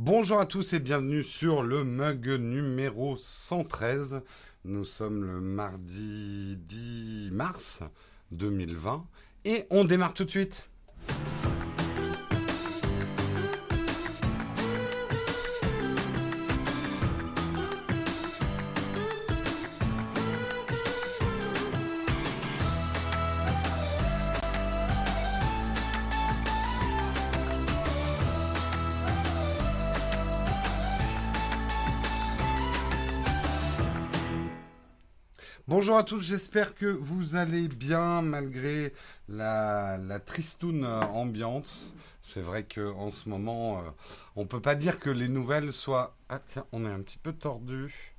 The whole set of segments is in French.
Bonjour à tous et bienvenue sur le mug numéro 113. Nous sommes le mardi 10 mars 2020 et on démarre tout de suite. Bonjour à tous, j'espère que vous allez bien malgré la, tristoune ambiante. C'est vrai qu'en ce moment, euh, on peut pas dire que les nouvelles soient... Ah tiens, on est un petit peu tordu.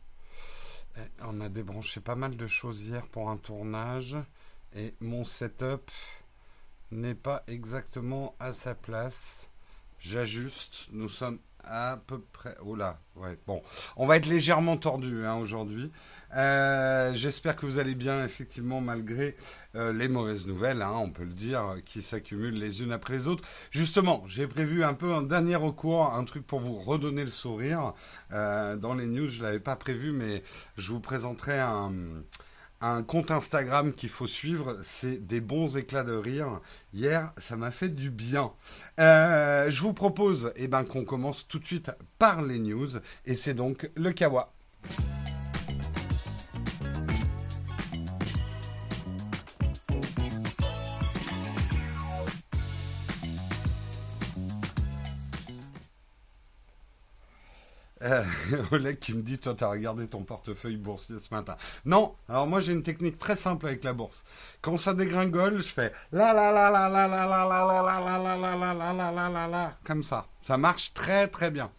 Eh, on a débranché pas mal de choses hier pour un tournage. Et mon setup n'est pas exactement à sa place. J'ajuste. Nous sommes à peu près. Oh là, ouais. Bon, on va être légèrement tordu hein, aujourd'hui. Euh, j'espère que vous allez bien, effectivement, malgré euh, les mauvaises nouvelles, hein, on peut le dire, qui s'accumulent les unes après les autres. Justement, j'ai prévu un peu un dernier recours, un truc pour vous redonner le sourire. Euh, dans les news, je l'avais pas prévu, mais je vous présenterai un un compte Instagram qu'il faut suivre, c'est des bons éclats de rire. Hier, ça m'a fait du bien. Euh, je vous propose eh ben, qu'on commence tout de suite par les news, et c'est donc le Kawa. Euh, Oleg qui me dit, toi, t'as regardé ton portefeuille boursier ce matin. Non, alors moi j'ai une technique très simple avec la bourse. Quand ça dégringole, je fais la la la la la la la la la la la la la la la la la la la comme ça. Ça marche très très bien.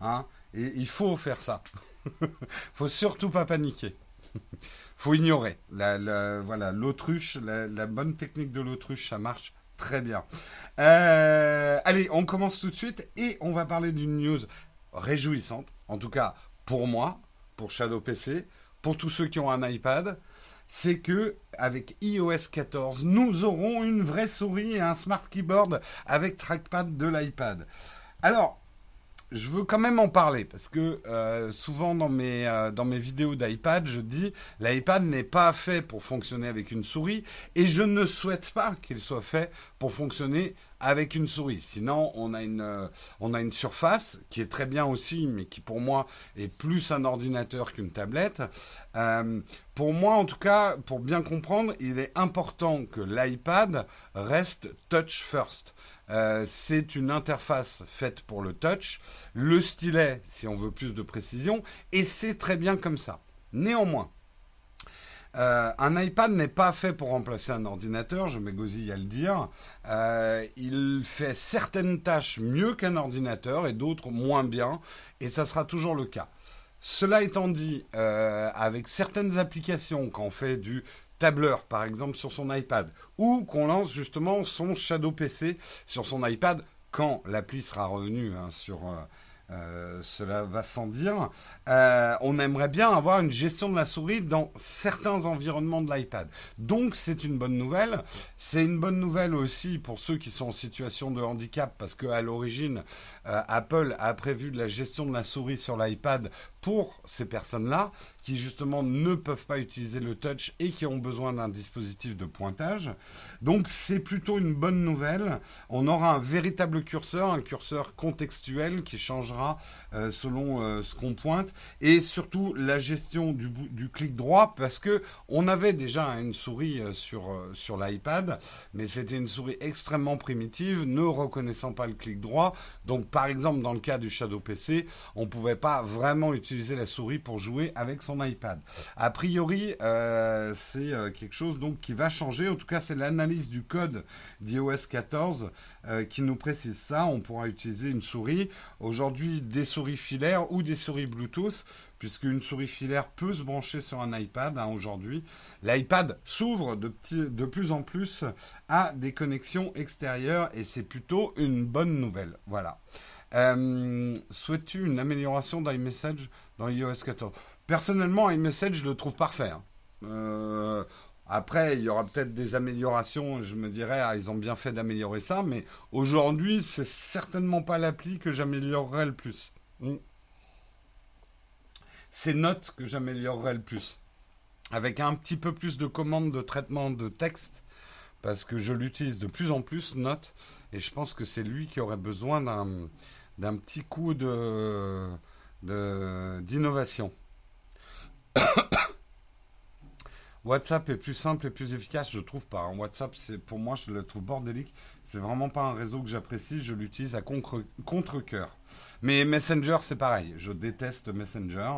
Hein Et il faut faire ça. faut surtout pas paniquer. faut ignorer. La, voilà, l'autruche, la, la bonne technique de l'autruche, ça marche très bien. Euh, allez, on commence tout de suite et on va parler d'une news réjouissante, en tout cas pour moi, pour Shadow PC, pour tous ceux qui ont un iPad, c'est que avec iOS 14, nous aurons une vraie souris et un smart keyboard avec trackpad de l'iPad. Alors, je veux quand même en parler parce que euh, souvent dans mes, euh, dans mes vidéos d'iPad, je dis l'iPad n'est pas fait pour fonctionner avec une souris et je ne souhaite pas qu'il soit fait pour fonctionner avec une souris. Sinon, on a une, euh, surface qui est très bien aussi, mais qui pour moi est plus un ordinateur qu'une tablette. Pour moi, en tout cas, pour bien comprendre, il est important que l'iPad reste touch first. Euh, c'est une interface faite pour le touch, le stylet, si on veut plus de précision, et c'est très bien comme ça. Néanmoins, euh, un iPad n'est pas fait pour remplacer un ordinateur, je m'égosille à le dire. Euh, il fait certaines tâches mieux qu'un ordinateur et d'autres moins bien, et ça sera toujours le cas. Cela étant dit, avec certaines applications, quand on fait du tableur, par exemple, sur son iPad, ou qu'on lance justement son Shadow PC sur son iPad, quand l'appli sera revenue hein, sur euh, cela va sans dire. Euh, on aimerait bien avoir une gestion de la souris dans certains environnements de l'iPad. Donc c'est une bonne nouvelle. C'est une bonne nouvelle aussi pour ceux qui sont en situation de handicap parce qu'à l'origine, euh, Apple a prévu de la gestion de la souris sur l'iPad pour ces personnes-là qui justement ne peuvent pas utiliser le touch et qui ont besoin d'un dispositif de pointage. Donc c'est plutôt une bonne nouvelle. On aura un véritable curseur, un curseur contextuel qui changera euh, selon euh, ce qu'on pointe et surtout la gestion du, clic droit parce que on avait déjà une souris euh, sur sur l'iPad, mais c'était une souris extrêmement primitive, ne reconnaissant pas le clic droit. Donc par exemple dans le cas du Shadow PC, on pouvait pas vraiment utiliser la souris pour jouer avec son iPad. A priori, euh, c'est euh, quelque chose donc qui va changer. En tout cas, c'est l'analyse du code d'iOS 14 euh, qui nous précise ça. On pourra utiliser une souris. Aujourd'hui, des souris filaires ou des souris Bluetooth puisque une souris filaire peut se brancher sur un iPad hein, aujourd'hui. L'iPad s'ouvre de, de, plus en plus à des connexions extérieures et c'est plutôt une bonne nouvelle. Voilà. Souhaites-tu une amélioration d'iMessage dans iOS 14 Personnellement, iMessage, je le trouve parfait. Hein. Euh, Après, il y aura peut-être des améliorations. Je me dirais, ah, ils ont bien fait d'améliorer ça, mais aujourd'hui, c'est certainement pas l'appli que j'améliorerai le plus. Hmm. C'est Note que j'améliorerai le plus. Avec un petit peu plus de commandes de traitement de texte, parce que je l'utilise de plus en plus, Note, et je pense que c'est lui qui aurait besoin d'un petit coup de d'innovation. WhatsApp est plus simple et plus efficace, je trouve pas. Hein. WhatsApp, c'est pour moi, je le trouve bordélique. C'est vraiment pas un réseau que j'apprécie. Je l'utilise à contre-coeur. Mais Messenger, c'est pareil. Je déteste Messenger.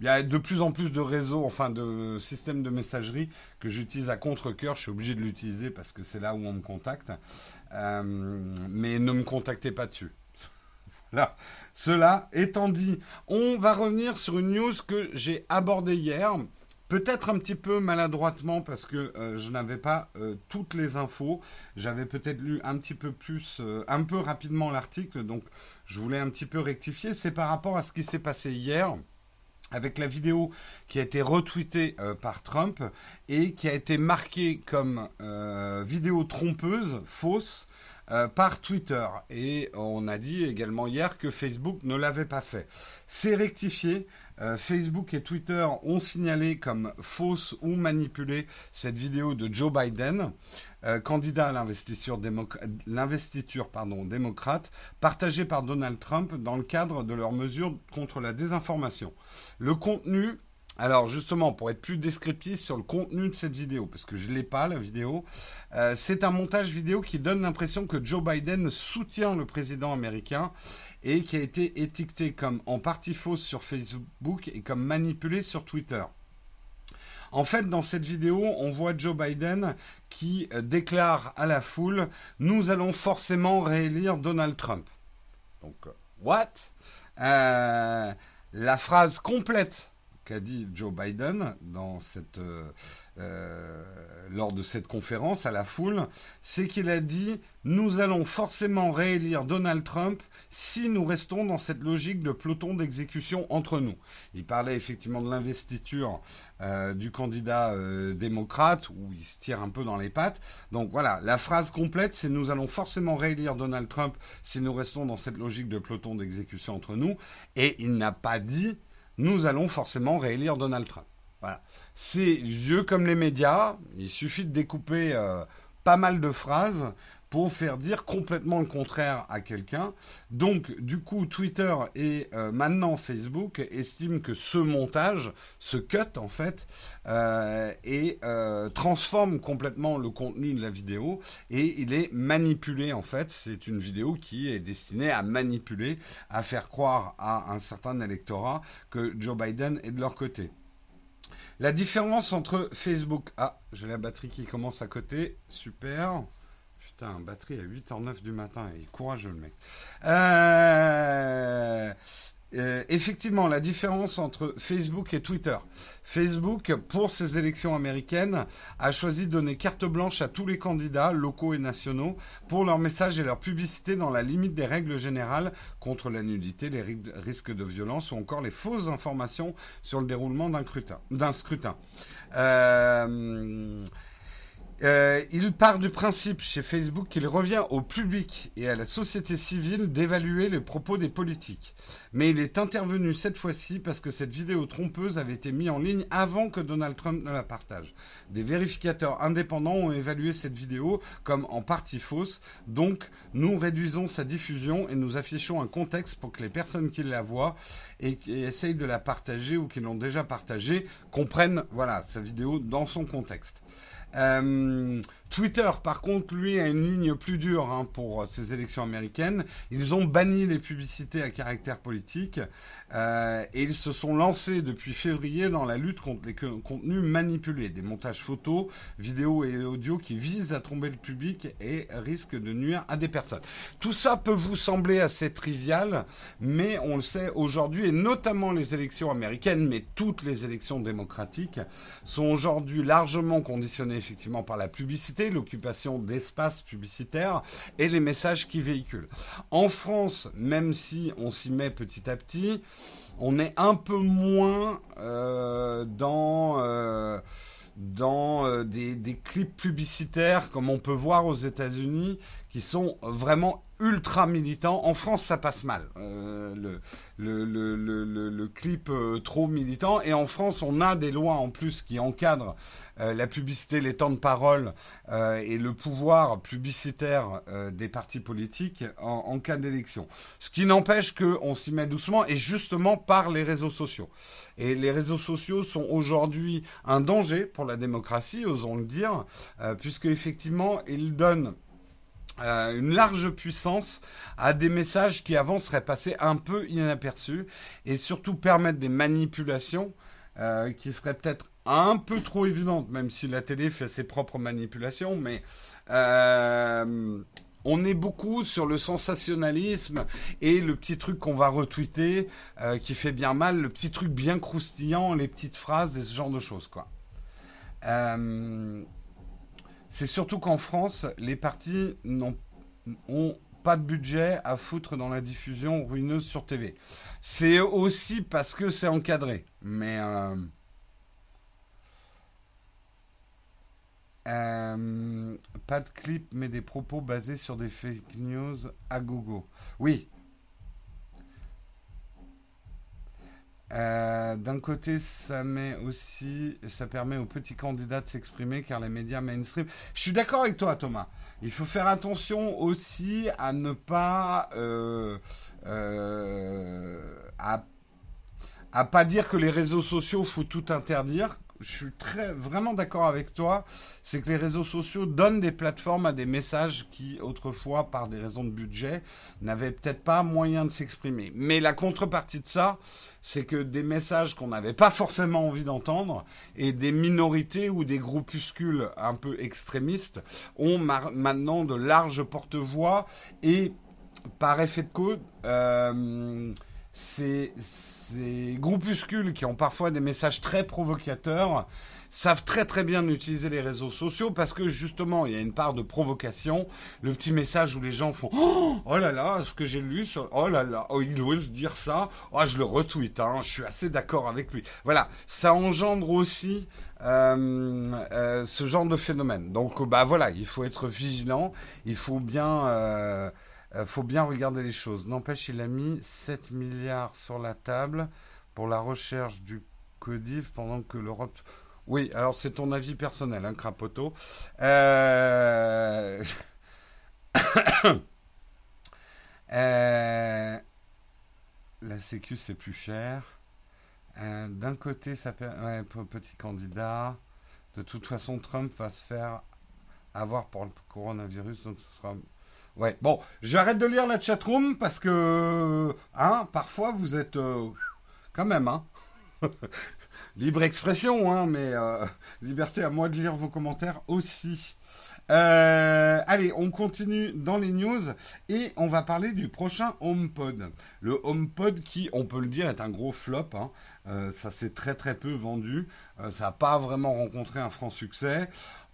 Il y a de plus en plus de réseaux, enfin de systèmes de messagerie que j'utilise à contre-coeur. Je suis obligé de l'utiliser parce que c'est là où on me contacte. Euh, mais ne me contactez pas dessus. Voilà. Cela étant dit, on va revenir sur une news que j'ai abordée hier. Peut-être un petit peu maladroitement parce que euh, je n'avais pas euh, toutes les infos. J'avais peut-être lu un petit peu plus, euh, un peu rapidement l'article, donc je voulais un petit peu rectifier. C'est par rapport à ce qui s'est passé hier avec la vidéo qui a été retweetée par Trump et qui a été marquée comme vidéo trompeuse, fausse, par Twitter. Et on a dit également hier que Facebook ne l'avait pas fait. C'est rectifié. Euh, Facebook et Twitter ont signalé comme fausse ou manipulée cette vidéo de Joe Biden, euh, candidat à l'investiture, démocrate, partagée par Donald Trump dans le cadre de leurs mesures contre la désinformation. Le contenu alors justement, pour être plus descriptif sur le contenu de cette vidéo, parce que je ne l'ai pas, la vidéo, euh, c'est un montage vidéo qui donne l'impression que Joe Biden soutient le président américain et qui a été étiqueté comme en partie fausse sur Facebook et comme manipulé sur Twitter. En fait, dans cette vidéo, on voit Joe Biden qui euh, déclare à la foule Nous allons forcément réélire Donald Trump. Donc, euh, what? La phrase complète qu'a dit Joe Biden dans cette, lors de cette conférence à la foule, c'est qu'il a dit nous allons forcément réélire Donald Trump si nous restons dans cette logique de peloton d'exécution entre nous. Il parlait effectivement de l'investiture euh, du candidat euh, démocrate, où il se tire un peu dans les pattes. Donc voilà, la phrase complète, c'est nous allons forcément réélire Donald Trump si nous restons dans cette logique de peloton d'exécution entre nous. Et il n'a pas dit nous allons forcément réélire Donald Trump. Voilà. C'est vieux comme les médias, il suffit de découper euh, pas mal de phrases pour faire dire complètement le contraire à quelqu'un. Donc, du coup, Twitter et euh, maintenant Facebook estiment que ce montage, ce cut en fait, euh, et euh, transforme complètement le contenu de la vidéo et il est manipulé en fait. C'est une vidéo qui est destinée à manipuler, à faire croire à un certain électorat que Joe Biden est de leur côté. La différence entre Facebook... Ah, j'ai la batterie qui commence à côté. Super. Putain, batterie à 8h09 du matin. Il est courageux, le mec. Euh, euh, effectivement, la différence entre Facebook et Twitter. Facebook, pour ces élections américaines, a choisi de donner carte blanche à tous les candidats, locaux et nationaux, pour leurs messages et leur publicité dans la limite des règles générales contre la nudité, les risques de violence ou encore les fausses informations sur le déroulement d'un scrutin. Euh, euh, il part du principe chez Facebook qu'il revient au public et à la société civile d'évaluer les propos des politiques. Mais il est intervenu cette fois-ci parce que cette vidéo trompeuse avait été mise en ligne avant que Donald Trump ne la partage. Des vérificateurs indépendants ont évalué cette vidéo comme en partie fausse, donc nous réduisons sa diffusion et nous affichons un contexte pour que les personnes qui la voient et qui essayent de la partager ou qui l'ont déjà partagée comprennent voilà, sa vidéo dans son contexte. Euh, Twitter, par contre, lui, a une ligne plus dure hein, pour ces élections américaines. Ils ont banni les publicités à caractère politique euh, et ils se sont lancés depuis février dans la lutte contre les contenus manipulés, des montages photos, vidéos et audio qui visent à tromper le public et risquent de nuire à des personnes. Tout ça peut vous sembler assez trivial, mais on le sait aujourd'hui, et notamment les élections américaines, mais toutes les élections démocratiques, sont aujourd'hui largement conditionnées effectivement par la publicité l'occupation d'espaces publicitaires et les messages qui véhiculent. En France, même si on s'y met petit à petit, on est un peu moins euh, dans... Euh, euh, des, des, clips publicitaires comme on peut voir aux États-Unis qui sont vraiment ultra militant. En France, ça passe mal, euh, le, clip euh, trop militant. Et en France, on a des lois en plus qui encadrent euh, la publicité, les temps de parole et le pouvoir publicitaire des partis politiques en, en cas d'élection. Ce qui n'empêche qu'on s'y met doucement et justement par les réseaux sociaux. Et les réseaux sociaux sont aujourd'hui un danger pour la démocratie, osons le dire, puisque effectivement, ils donnent euh, une large puissance à des messages qui avant seraient passés un peu inaperçus et surtout permettre des manipulations euh, qui seraient peut-être un peu trop évidentes, même si la télé fait ses propres manipulations, mais euh, on est beaucoup sur le sensationnalisme et le petit truc qu'on va retweeter qui fait bien mal, le petit truc bien croustillant, les petites phrases et ce genre de choses, quoi. C'est surtout qu'en France, les partis n'ont pas de budget à foutre dans la diffusion ruineuse sur TV. C'est aussi parce que c'est encadré. Mais euh, euh, pas de clip, mais des propos basés sur des fake news à gogo. Oui, Euh, d'un côté, ça met aussi, ça permet aux petits candidats de s'exprimer car les médias mainstream. Je suis d'accord avec toi, Thomas. Il faut faire attention aussi à ne pas, euh, euh, à, pas dire que les réseaux sociaux faut tout interdire je suis très vraiment d'accord avec toi, c'est que les réseaux sociaux donnent des plateformes à des messages qui autrefois, par des raisons de budget, n'avaient peut-être pas moyen de s'exprimer. Mais la contrepartie de ça, c'est que des messages qu'on n'avait pas forcément envie d'entendre et des minorités ou des groupuscules un peu extrémistes ont maintenant de larges porte-voix et par effet de code, ces, groupuscules qui ont parfois des messages très provocateurs savent très très bien utiliser les réseaux sociaux parce que justement il y a une part de provocation, le petit message où les gens font oh, là là ce que j'ai lu sur oh là là oh il ose dire ça. Oh je le retweet hein je suis assez d'accord avec lui. Voilà ça engendre aussi euh, euh, ce genre de phénomène. Donc bah voilà il faut être vigilant. Il faut bien euh, euh, faut bien regarder les choses. N'empêche, il a mis 7 milliards sur la table pour la recherche du codif pendant que l'Europe... Oui, alors c'est ton avis personnel, hein, Crapoto. Euh... euh... La Sécu, c'est plus cher. Euh, d'un côté, ça peut... Ouais, petit candidat. De toute façon, Trump va se faire avoir pour le coronavirus, donc ce sera Ouais, bon, j'arrête de lire la chatroom parce que, hein, parfois vous êtes euh, quand même, hein. Libre expression, hein, mais euh, liberté à moi de lire vos commentaires aussi. Euh, allez, on continue dans les news et on va parler du prochain HomePod. Le HomePod qui, on peut le dire, est un gros flop. Hein. ça s'est très très peu vendu. ça n'a pas vraiment rencontré un franc succès.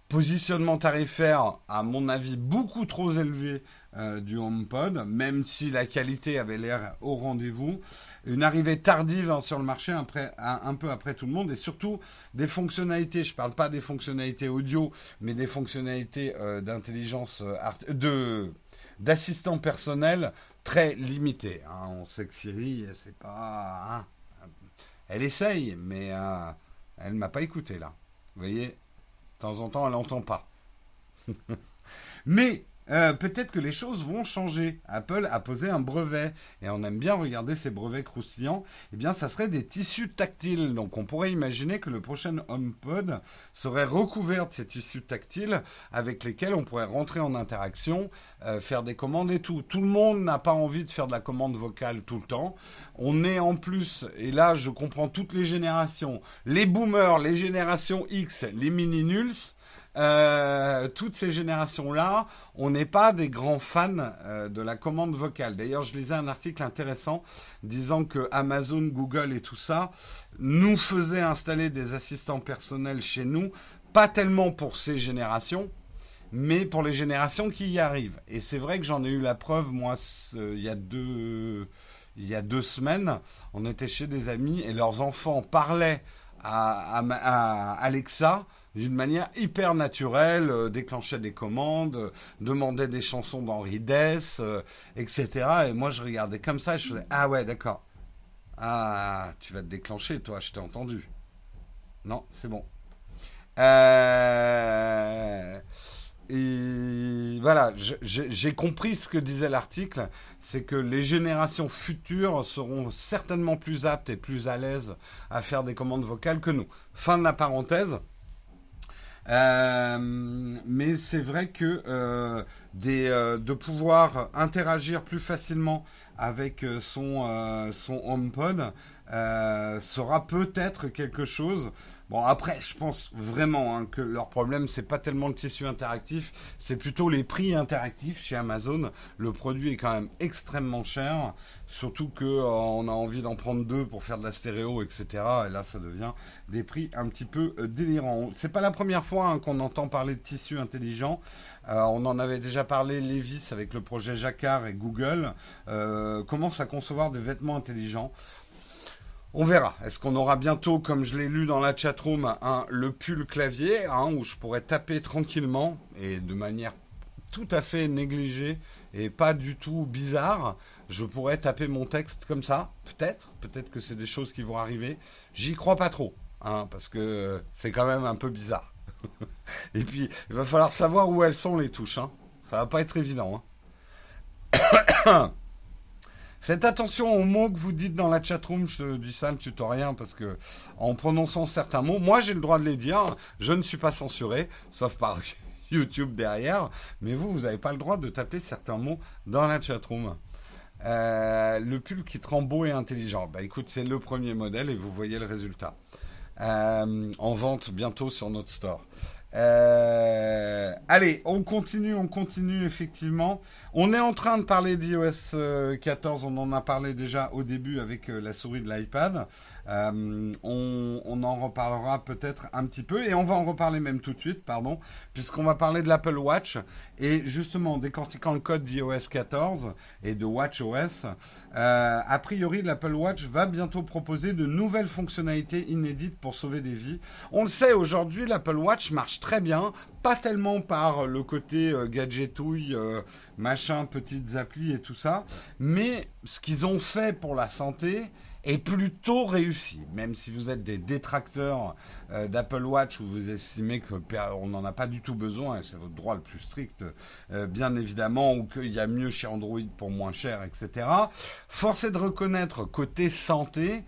Positionnement tarifaire, à mon avis, beaucoup trop élevé euh, du HomePod, même si la qualité avait l'air au rendez-vous. Une arrivée tardive hein, sur le marché, après, un, peu après tout le monde, et surtout des fonctionnalités. Je ne parle pas des fonctionnalités audio, mais des fonctionnalités euh, d'intelligence euh, de d'assistant personnel très limitées. Hein. On sait que Siri, c'est pas. Hein, elle essaye, mais elle m'a pas écouté là. Vous voyez? De temps en temps, elle n'entend pas. Mais euh, peut-être que les choses vont changer. Apple a posé un brevet et on aime bien regarder ces brevets croustillants. Eh bien, ça serait des tissus tactiles. Donc, on pourrait imaginer que le prochain HomePod serait recouvert de ces tissus tactiles avec lesquels on pourrait rentrer en interaction, euh, faire des commandes et tout. Tout le monde n'a pas envie de faire de la commande vocale tout le temps. On est en plus, et là, je comprends toutes les générations, les boomers, les générations X, les mini nuls euh, toutes ces générations-là, on n'est pas des grands fans euh, de la commande vocale. D'ailleurs, je lisais un article intéressant disant que Amazon, Google et tout ça nous faisaient installer des assistants personnels chez nous, pas tellement pour ces générations, mais pour les générations qui y arrivent. Et c'est vrai que j'en ai eu la preuve, moi, il y a deux, il y a deux semaines, on était chez des amis et leurs enfants parlaient à, Alexa d'une manière hyper naturelle, euh, déclenchait des commandes, demandait des chansons d'Henri Dess, etc. Et moi, je regardais comme ça, je faisais Ah ouais, d'accord. Ah, tu vas te déclencher, toi, je t'ai entendu. Non, c'est bon. Euh, et voilà, j'ai compris ce que disait l'article, c'est que les générations futures seront certainement plus aptes et plus à l'aise à faire des commandes vocales que nous. Fin de la parenthèse. Euh, mais c'est vrai que euh, de pouvoir interagir plus facilement avec son, son HomePod sera peut-être quelque chose Bon, après, je pense vraiment hein, que leur problème, c'est pas tellement le tissu interactif, c'est plutôt les prix interactifs chez Amazon. Le produit est quand même extrêmement cher, surtout que euh, on a envie d'en prendre deux pour faire de la stéréo, etc. Et là, ça devient des prix un petit peu euh, délirants. C'est pas la première fois hein, qu'on entend parler de tissu intelligent. Euh, on en avait déjà parlé, Levis, avec le projet Jacquard et Google, commence à concevoir des vêtements intelligents? On verra. Est-ce qu'on aura bientôt, comme je l'ai lu dans la chatroom, un, le pull clavier, hein, où je pourrais taper tranquillement et de manière tout à fait négligée et pas du tout bizarre. Je pourrais taper mon texte comme ça, peut-être. Peut-être que c'est des choses qui vont arriver. J'y crois pas trop, hein, parce que c'est quand même un peu bizarre. et puis, il va falloir savoir où elles sont les touches. Hein. Ça va pas être évident. Hein. Faites attention aux mots que vous dites dans la chatroom. Je dis ça, ne rien parce que en prononçant certains mots, moi j'ai le droit de les dire. Je ne suis pas censuré, sauf par YouTube derrière. Mais vous, vous n'avez pas le droit de taper certains mots dans la chatroom. Euh, le pull qui tremble beau et intelligent. Bah écoute, c'est le premier modèle et vous voyez le résultat. Euh, en vente bientôt sur notre store. Euh, allez, on continue, on continue effectivement. On est en train de parler d'iOS 14, on en a parlé déjà au début avec la souris de l'iPad. Euh, on, en reparlera peut-être un petit peu et on va en reparler même tout de suite, pardon, puisqu'on va parler de l'Apple Watch et justement décortiquant le code d'iOS 14 et de WatchOS. Euh, a priori, l'Apple Watch va bientôt proposer de nouvelles fonctionnalités inédites pour sauver des vies. On le sait aujourd'hui, l'Apple Watch marche très bien, pas tellement par le côté euh, gadgetouille, machin, petites applis et tout ça, mais ce qu'ils ont fait pour la santé est plutôt réussi. Même si vous êtes des détracteurs euh, d'Apple Watch ou vous estimez qu'on n'en a pas du tout besoin, et c'est votre droit le plus strict, euh, bien évidemment, ou qu'il y a mieux chez Android pour moins cher, etc. Force est de reconnaître côté santé,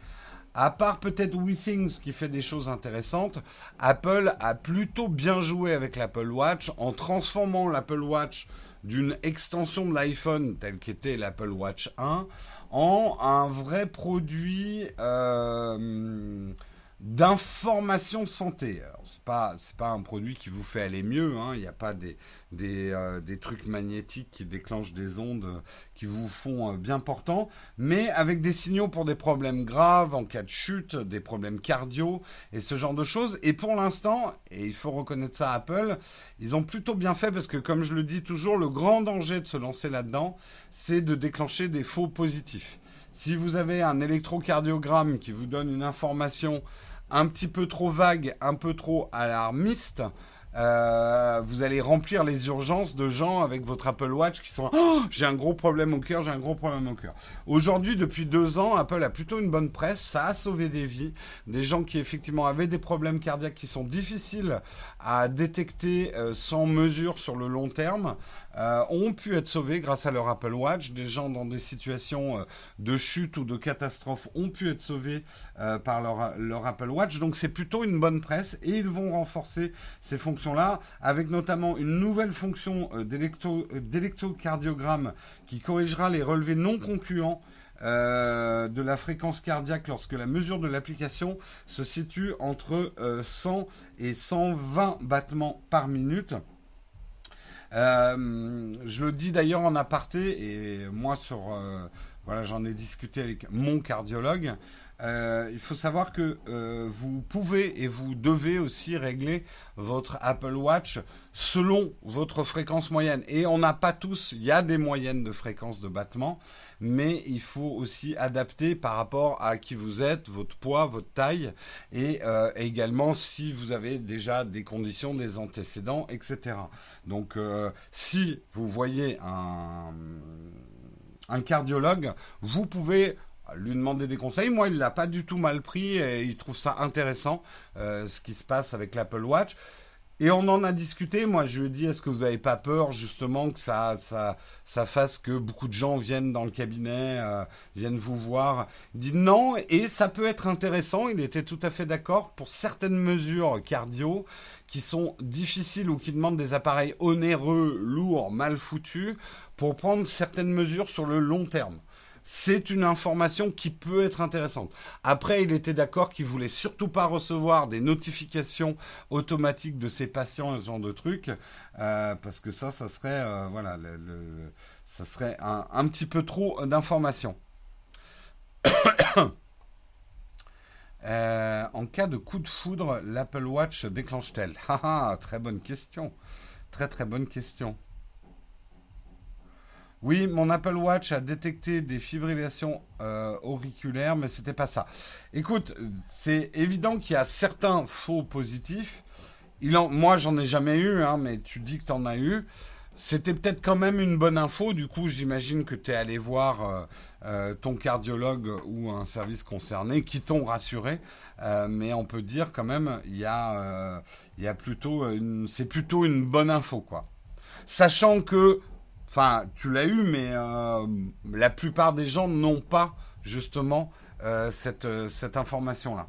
à part peut-être WeThings qui fait des choses intéressantes, Apple a plutôt bien joué avec l'Apple Watch en transformant l'Apple Watch d'une extension de l'iPhone telle qu'était l'Apple Watch 1 en un vrai produit euh, d'information santé. C'est pas c'est pas un produit qui vous fait aller mieux. Hein. Il n'y a pas des des, euh, des, trucs magnétiques qui déclenchent des ondes qui vous font euh, bien portant, mais avec des signaux pour des problèmes graves en cas de chute, des problèmes cardio et ce genre de choses. Et pour l'instant, et il faut reconnaître ça à Apple, ils ont plutôt bien fait parce que comme je le dis toujours, le grand danger de se lancer là-dedans, c'est de déclencher des faux positifs. Si vous avez un électrocardiogramme qui vous donne une information un petit peu trop vague, un peu trop alarmiste, euh, vous allez remplir les urgences de gens avec votre Apple Watch qui sont oh, j'ai un gros problème au cœur, j'ai un gros problème au cœur. Aujourd'hui, depuis deux ans, Apple a plutôt une bonne presse, ça a sauvé des vies, des gens qui effectivement avaient des problèmes cardiaques qui sont difficiles à détecter euh, sans mesure sur le long terme. Euh, ont pu être sauvés grâce à leur Apple Watch. Des gens dans des situations euh, de chute ou de catastrophe ont pu être sauvés euh, par leur, leur, Apple Watch. Donc c'est plutôt une bonne presse et ils vont renforcer ces fonctions-là avec notamment une nouvelle fonction d'électrocardiogramme qui corrigera les relevés non concluants. de la fréquence cardiaque lorsque la mesure de l'application se situe entre 100 et 120 battements par minute. Euh, je le dis d'ailleurs en aparté, et moi sur, euh, voilà, j'en ai discuté avec mon cardiologue. Euh, il faut savoir que euh, vous pouvez et vous devez aussi régler votre Apple Watch selon votre fréquence moyenne. Et on n'a pas tous, il y a des moyennes de fréquence de battement, mais il faut aussi adapter par rapport à qui vous êtes, votre poids, votre taille, et euh, également si vous avez déjà des conditions, des antécédents, etc. Donc si vous voyez un un cardiologue, vous pouvez lui demander des conseils. Moi, il l'a pas du tout mal pris et il trouve ça intéressant euh, ce qui se passe avec l'Apple Watch. Et on en a discuté. Moi, je lui ai dit, est-ce que vous n'avez pas peur justement que ça, ça, ça fasse que beaucoup de gens viennent dans le cabinet, euh, viennent vous voir? Il dit non, et ça peut être intéressant. Il était tout à fait d'accord pour certaines mesures cardio qui sont difficiles ou qui demandent des appareils onéreux, lourds, mal foutus, pour prendre certaines mesures sur le long terme c'est une information qui peut être intéressante. Après, il était d'accord qu'il voulait surtout pas recevoir des notifications automatiques de ses patients et ce genre de trucs, euh, parce que ça, ça serait, euh, un, petit peu trop d'informations. Euh, en cas de coup de foudre, l'Apple Watch déclenche-t-elle? Ah, Très bonne question. Très très bonne question. Oui, mon Apple Watch a détecté des fibrillations euh, auriculaires, mais c'était pas ça. Écoute, c'est évident qu'il y a certains faux positifs. Moi, j'en ai jamais eu, hein, mais tu dis que tu en as eu. C'était peut-être quand même une bonne info. Du coup, j'imagine que tu es allé voir euh, euh, ton cardiologue ou un service concerné qui t'ont rassuré. mais on peut dire quand même, il y a, y a plutôt, c'est plutôt une bonne info, quoi. Sachant que Enfin, tu l'as eu, mais euh, la plupart des gens n'ont pas justement euh, cette, euh, cette information-là.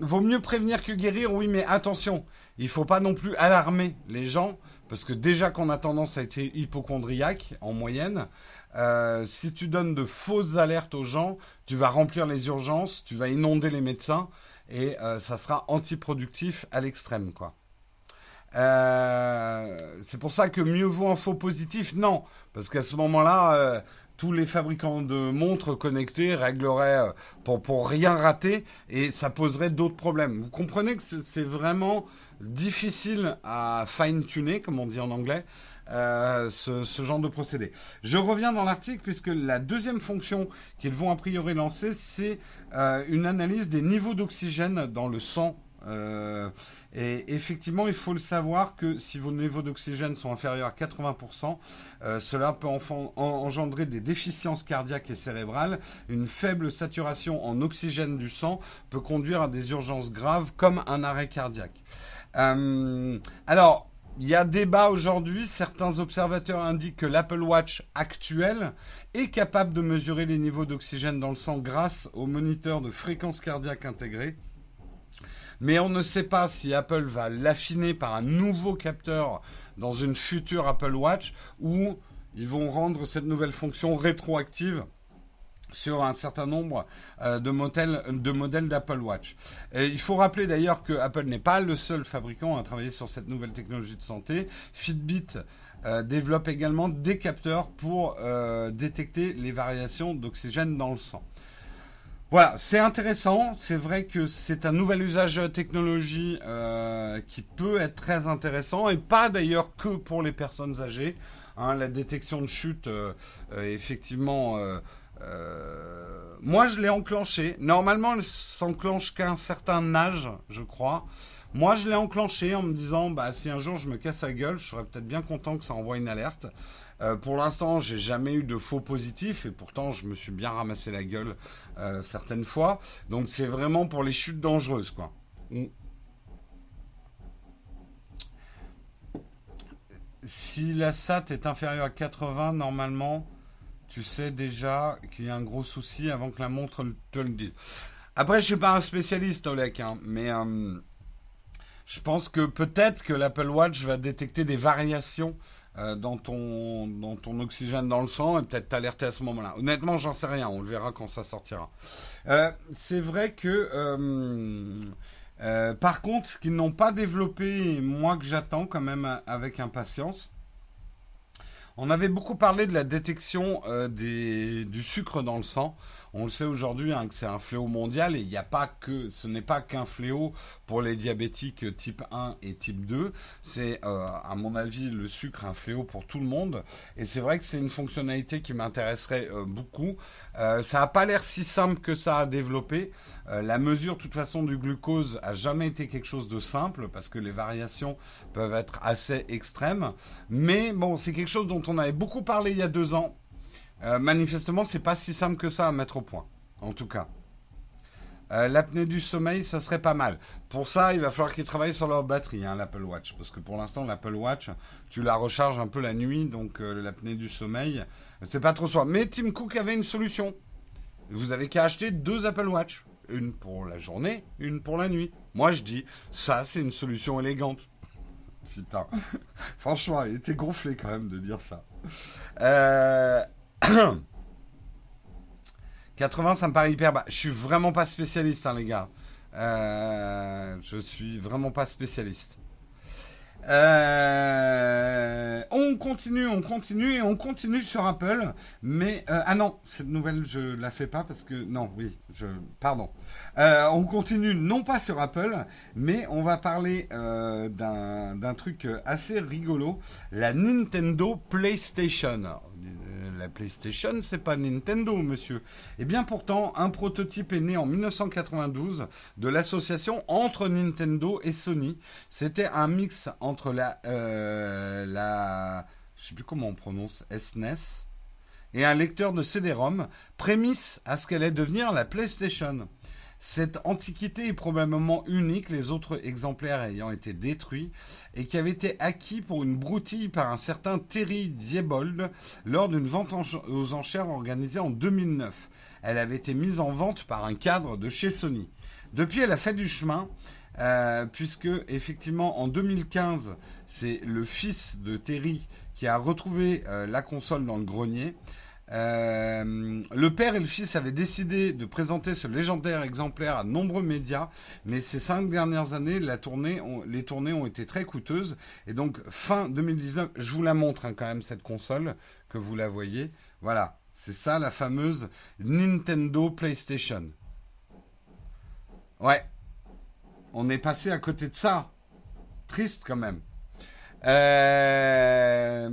vaut mieux prévenir que guérir, oui, mais attention, il faut pas non plus alarmer les gens, parce que déjà qu'on a tendance à être hypochondriaque en moyenne, si tu donnes de fausses alertes aux gens, tu vas remplir les urgences, tu vas inonder les médecins, et ça sera antiproductif à l'extrême, quoi. Euh, c'est pour ça que mieux vaut un faux positif Non, parce qu'à ce moment-là, euh, tous les fabricants de montres connectées régleraient euh, pour, pour rien rater et ça poserait d'autres problèmes. Vous comprenez que c'est vraiment difficile à fine-tuner, comme on dit en anglais, ce, genre de procédé. Je reviens dans l'article puisque la deuxième fonction qu'ils vont a priori lancer, c'est une analyse des niveaux d'oxygène dans le sang et effectivement, il faut le savoir que si vos niveaux d'oxygène sont inférieurs à 80%, euh, cela peut engendrer des déficiences cardiaques et cérébrales. Une faible saturation en oxygène du sang peut conduire à des urgences graves comme un arrêt cardiaque. Euh, alors, il y a débat aujourd'hui. Certains observateurs indiquent que l'Apple Watch actuel est capable de mesurer les niveaux d'oxygène dans le sang grâce au moniteur de fréquence cardiaque intégré. Mais on ne sait pas si Apple va l'affiner par un nouveau capteur dans une future Apple Watch ou ils vont rendre cette nouvelle fonction rétroactive sur un certain nombre euh, de modèles d'Apple Watch. Il faut rappeler d'ailleurs que Apple n'est pas le seul fabricant à travailler sur cette nouvelle technologie de santé. Fitbit euh, développe également des capteurs pour euh, détecter les variations d'oxygène dans le sang. Voilà, c'est intéressant. C'est vrai que c'est un nouvel usage de technologie euh, qui peut être très intéressant et pas d'ailleurs que pour les personnes âgées. Hein, la détection de chute, euh, euh, effectivement, moi je l'ai enclenché. Normalement, elle s'enclenche qu'à un certain âge, je crois. Moi, je l'ai enclenché en me disant, bah, si un jour je me casse la gueule, je serais peut-être bien content que ça envoie une alerte. Euh, pour l'instant, j'ai jamais eu de faux positifs et pourtant je me suis bien ramassé la gueule euh, certaines fois. Donc c'est vraiment pour les chutes dangereuses, quoi. Mm. Si la SAT est inférieure à 80, normalement, tu sais déjà qu'il y a un gros souci avant que la montre te le dise. Après, je suis pas un spécialiste, Olek, hein, mais euh, je pense que peut-être que l'Apple Watch va détecter des variations euh, dans, ton, dans ton oxygène dans le sang et peut-être t'alerter à ce moment-là. Honnêtement, j'en sais rien, on le verra quand ça sortira. Euh, c'est vrai que, euh, par contre, ce qu'ils n'ont pas développé, moi que j'attends quand même avec impatience, On avait beaucoup parlé de la détection des, du sucre dans le sang. On le sait aujourd'hui hein, que c'est un fléau mondial et il a pas que, ce n'est pas qu'un fléau pour les diabétiques type 1 et type 2. C'est, euh, à mon avis, le sucre un fléau pour tout le monde. Et c'est vrai que c'est une fonctionnalité qui m'intéresserait euh, beaucoup. Euh, ça n'a pas l'air si simple que ça à développer. la mesure, de toute façon, du glucose a jamais été quelque chose de simple parce que les variations peuvent être assez extrêmes. Mais bon, c'est quelque chose dont on avait beaucoup parlé il y a deux ans euh, manifestement, c'est pas si simple que ça à mettre au point. En tout cas. Euh, l'apnée du sommeil, ça serait pas mal. Pour ça, il va falloir qu'ils travaillent sur leur batterie, hein, l'Apple Watch. Parce que pour l'instant, l'Apple Watch, tu la recharges un peu la nuit. Donc euh, l'apnée du sommeil, c'est pas trop soi. Mais Tim Cook avait une solution. Vous avez qu'à acheter deux Apple Watch. Une pour la journée, une pour la nuit. Moi, je dis, ça, c'est une solution élégante. Putain. Franchement, il était gonflé quand même de dire ça. Euh... 80, ça me paraît hyper bas. Je suis vraiment pas spécialiste, hein, les gars. Euh, je suis vraiment pas spécialiste. Euh, on continue, on continue et on continue sur Apple. Mais euh, ah non, cette nouvelle je la fais pas parce que non, oui, je pardon. On continue non pas sur Apple, mais on va parler d'un truc assez rigolo, la Nintendo PlayStation la PlayStation, c'est pas Nintendo, monsieur. Et eh bien pourtant, un prototype est né en 1992 de l'association entre Nintendo et Sony. C'était un mix entre la, euh, la, je sais plus comment on prononce, SNES e et un lecteur de CD-ROM, prémisse à ce qu'elle allait devenir la PlayStation. Cette antiquité est probablement unique, les autres exemplaires ayant été détruits, et qui avait été acquis pour une broutille par un certain Terry Diebold lors d'une vente aux enchères organisée en 2009. Elle avait été mise en vente par un cadre de chez Sony. Depuis, elle a fait du chemin, euh, puisque effectivement en 2015, c'est le fils de Terry qui a retrouvé euh, la console dans le grenier. Euh, le père et le fils avaient décidé de présenter ce légendaire exemplaire à nombreux médias, mais ces cinq dernières années, les tournées ont été très coûteuses. Et donc, fin 2019, je vous la montre hein, quand même, cette console, que vous la voyez. Voilà, c'est ça la fameuse Nintendo PlayStation. Ouais, on est passé à côté de ça. Triste quand même. Euh...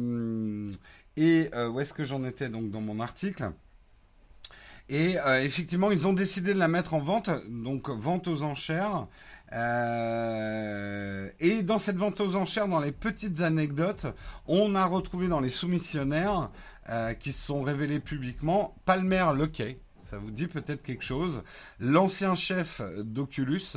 Et euh, où est-ce que j'en étais donc dans mon article? Et euh, effectivement, ils ont décidé de la mettre en vente, donc vente aux enchères. Euh, et dans cette vente aux enchères, dans les petites anecdotes, on a retrouvé dans les soumissionnaires qui se sont révélés publiquement Palmer Lockey. Ça vous dit peut-être quelque chose. L'ancien chef d'Oculus,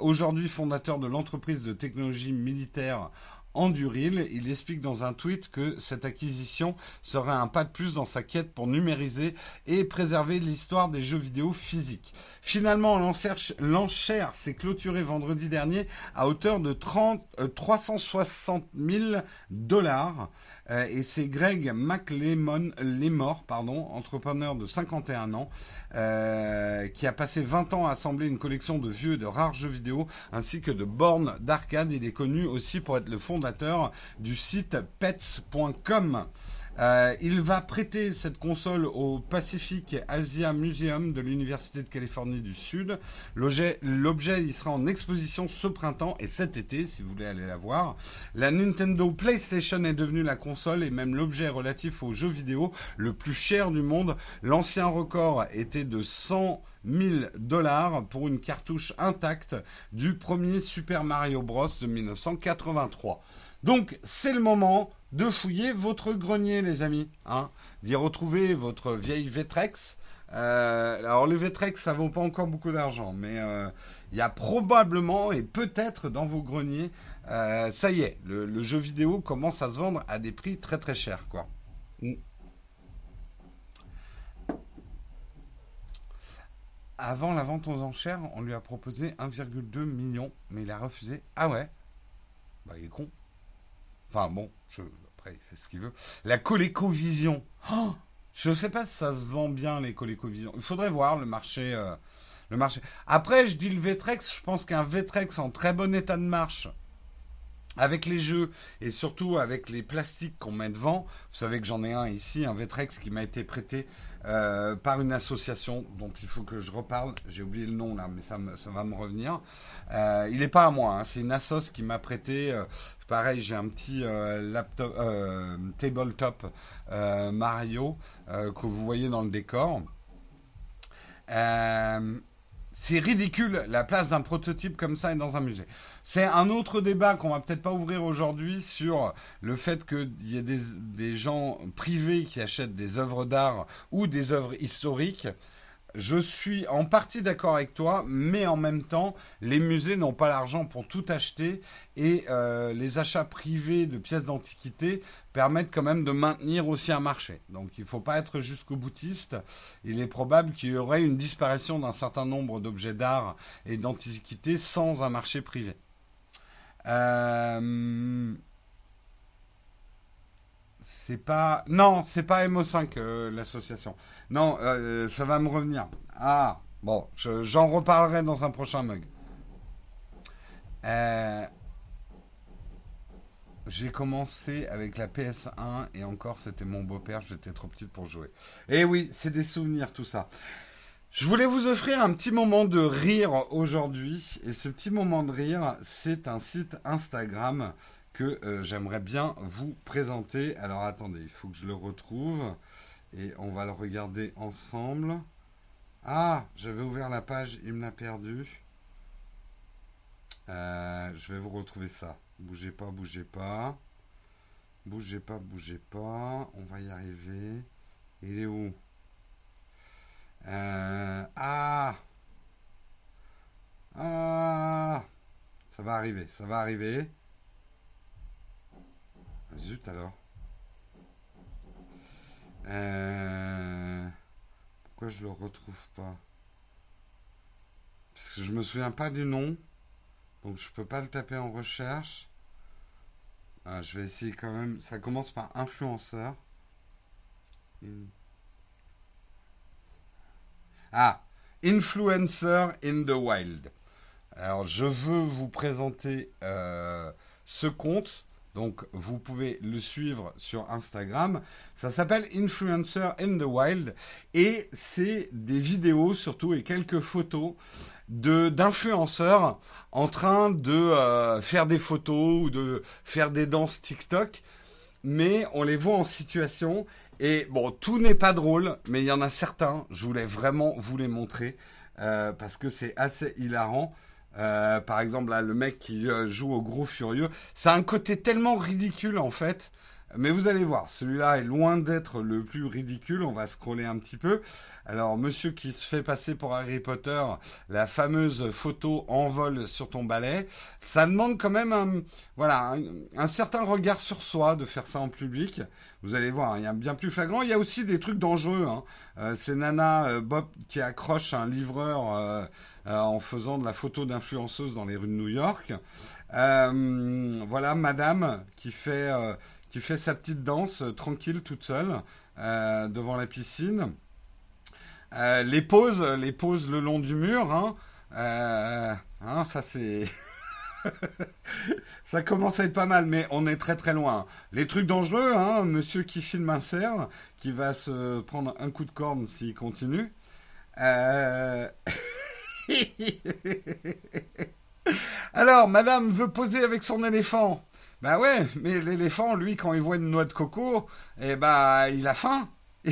aujourd'hui fondateur de l'entreprise de technologie militaire Anduril. Il explique dans un tweet que cette acquisition serait un pas de plus dans sa quête pour numériser et préserver l'histoire des jeux vidéo physiques. Finalement, l'enchère s'est clôturée vendredi dernier à hauteur de 30, 360 000 dollars. Euh, et c'est Greg McLemon, Lemore, pardon, entrepreneur de 51 ans, euh, qui a passé 20 ans à assembler une collection de vieux et de rares jeux vidéo ainsi que de bornes d'arcade. Il est connu aussi pour être le fondateur du site pets.com. Euh, il va prêter cette console au Pacific Asia Museum de l'Université de Californie du Sud. L'objet, il sera en exposition ce printemps et cet été, si vous voulez aller la voir. La Nintendo PlayStation est devenue la console et même l'objet relatif aux jeux vidéo le plus cher du monde. L'ancien record était de 100 000 dollars pour une cartouche intacte du premier Super Mario Bros de 1983. Donc c'est le moment de fouiller votre grenier, les amis, hein, d'y retrouver votre vieille Vtrex. Euh, alors le Vtrex, ça vaut pas encore beaucoup d'argent, mais euh, il y a probablement et peut-être dans vos greniers, euh, ça y est, le, jeu vidéo commence à se vendre à des prix très très chers, quoi. Mm. Avant la vente aux enchères, on lui a proposé 1,2 million, mais il a refusé. Ah ouais? Bah il est con. Enfin bon, après il fait ce qu'il veut. La ColecoVision. Oh je ne sais pas si ça se vend bien les ColecoVision. Il faudrait voir le marché. Euh, le marché. Après, je dis le Vtrex. Je pense qu'un Vtrex en très bon état de marche, avec les jeux et surtout avec les plastiques qu'on met devant, vous savez que j'en ai un ici, un Vetrex qui m'a été prêté euh, par une association dont il faut que je reparle. J'ai oublié le nom là, mais ça, ça va me revenir. Euh, il n'est pas à moi, hein. c'est une assoce qui m'a prêté. Euh, pareil, j'ai un petit laptop, tabletop Mario que vous voyez dans le décor. C'est ridicule la place d'un prototype comme ça est dans un musée. C'est un autre débat qu'on va peut-être pas ouvrir aujourd'hui sur le fait qu'il y ait des, gens privés qui achètent des œuvres d'art ou des œuvres historiques. Je suis en partie d'accord avec toi, mais en même temps, les musées n'ont pas l'argent pour tout acheter et euh, les achats privés de pièces d'antiquité permettent quand même de maintenir aussi un marché. Donc il ne faut pas être jusqu'au boutiste. Il est probable qu'il y aurait une disparition d'un certain nombre d'objets d'art et d'antiquité sans un marché privé. Euh, c'est pas. Non, c'est pas MO5 euh, l'association. Non, euh, ça va me revenir. Ah, bon, j'en reparlerai dans un prochain mug. J'ai commencé avec la PS1 et encore c'était mon beau-père, j'étais trop petite pour jouer. Et eh oui, c'est des souvenirs tout ça. Je voulais vous offrir un petit moment de rire aujourd'hui. Et ce petit moment de rire, c'est un site Instagram que euh, j'aimerais bien vous présenter. Alors attendez, il faut que je le retrouve. Et on va le regarder ensemble. Ah, j'avais ouvert la page, il me l'a perdu. Euh, je vais vous retrouver ça. Bougez pas, bougez pas. Bougez pas, bougez pas. On va y arriver. Il est où? Euh, ah Ah Ça va arriver, ça va arriver. Zut alors. Euh, pourquoi je le retrouve pas? Parce que je me souviens pas du nom. Donc je peux pas le taper en recherche. Ah, je vais essayer quand même. Ça commence par influenceur. Ah, Influencer in the Wild. Alors, je veux vous présenter euh, ce compte. Donc, vous pouvez le suivre sur Instagram. Ça s'appelle Influencer in the Wild. Et c'est des vidéos surtout et quelques photos d'influenceurs en train de euh, faire des photos ou de faire des danses TikTok. Mais on les voit en situation et bon, tout n'est pas drôle, mais il y en a certains, je voulais vraiment vous les montrer, euh, parce que c'est assez hilarant. Euh, par exemple, là, le mec qui euh, joue au gros furieux, ça a un côté tellement ridicule en fait mais vous allez voir, celui-là est loin d'être le plus ridicule. On va scroller un petit peu. Alors, monsieur qui se fait passer pour Harry Potter, la fameuse photo en vol sur ton balai, ça demande quand même un, voilà, un, certain regard sur soi de faire ça en public. Vous allez voir, il y a bien plus flagrant. Il y a aussi des trucs dangereux. Hein. Euh, c'est Nana Bob qui accroche un livreur euh, en faisant de la photo d'influenceuse dans les rues de New York. voilà, Madame qui fait qui fait sa petite danse euh, tranquille toute seule euh, devant la piscine. Euh, les pauses, les pauses le long du mur, hein, hein ça c'est. ça commence à être pas mal, mais on est très très loin. Les trucs dangereux, hein, monsieur qui filme un cerf, qui va se prendre un coup de corne s'il continue. Alors, madame veut poser avec son éléphant. Ben ouais, mais l'éléphant, lui, quand il voit une noix de coco, eh ben, il a faim.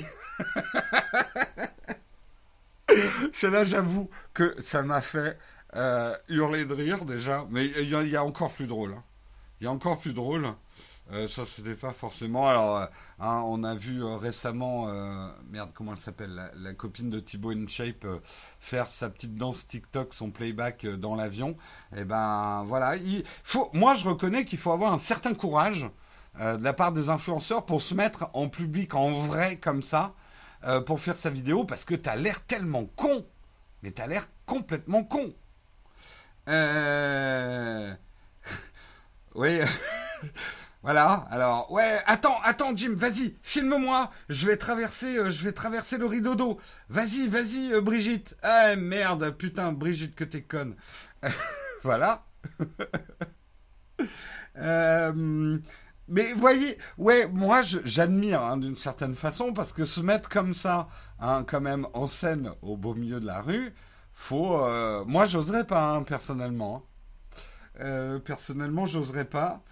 C'est là, j'avoue que ça m'a fait euh, hurler de rire déjà, mais il y, a encore plus drôle. Hein. Il y a encore plus drôle. Euh, ça, c'était pas forcément. Alors, euh, hein, on a vu euh, récemment, merde, comment elle s'appelle, la, copine de Thibaut InShape faire sa petite danse TikTok, son playback dans l'avion. Et eh ben, voilà. Il faut, moi, je reconnais qu'il faut avoir un certain courage de la part des influenceurs pour se mettre en public, en vrai, comme ça, pour faire sa vidéo, parce que t'as l'air tellement con. Mais t'as l'air complètement con. oui. Voilà. Alors, ouais, attends, attends, Jim, vas-y, filme-moi. Je vais traverser, euh, je vais traverser le rideau d'eau. Vas-y, vas-y, euh, Brigitte. Ah merde, putain, Brigitte, que t'es conne. voilà. Euh, mais voyez, ouais, moi j'admire hein, d'une certaine façon parce que se mettre comme ça, hein, quand même en scène au beau milieu de la rue, faut. Moi j'oserais pas hein, personnellement. Personnellement, j'oserais pas.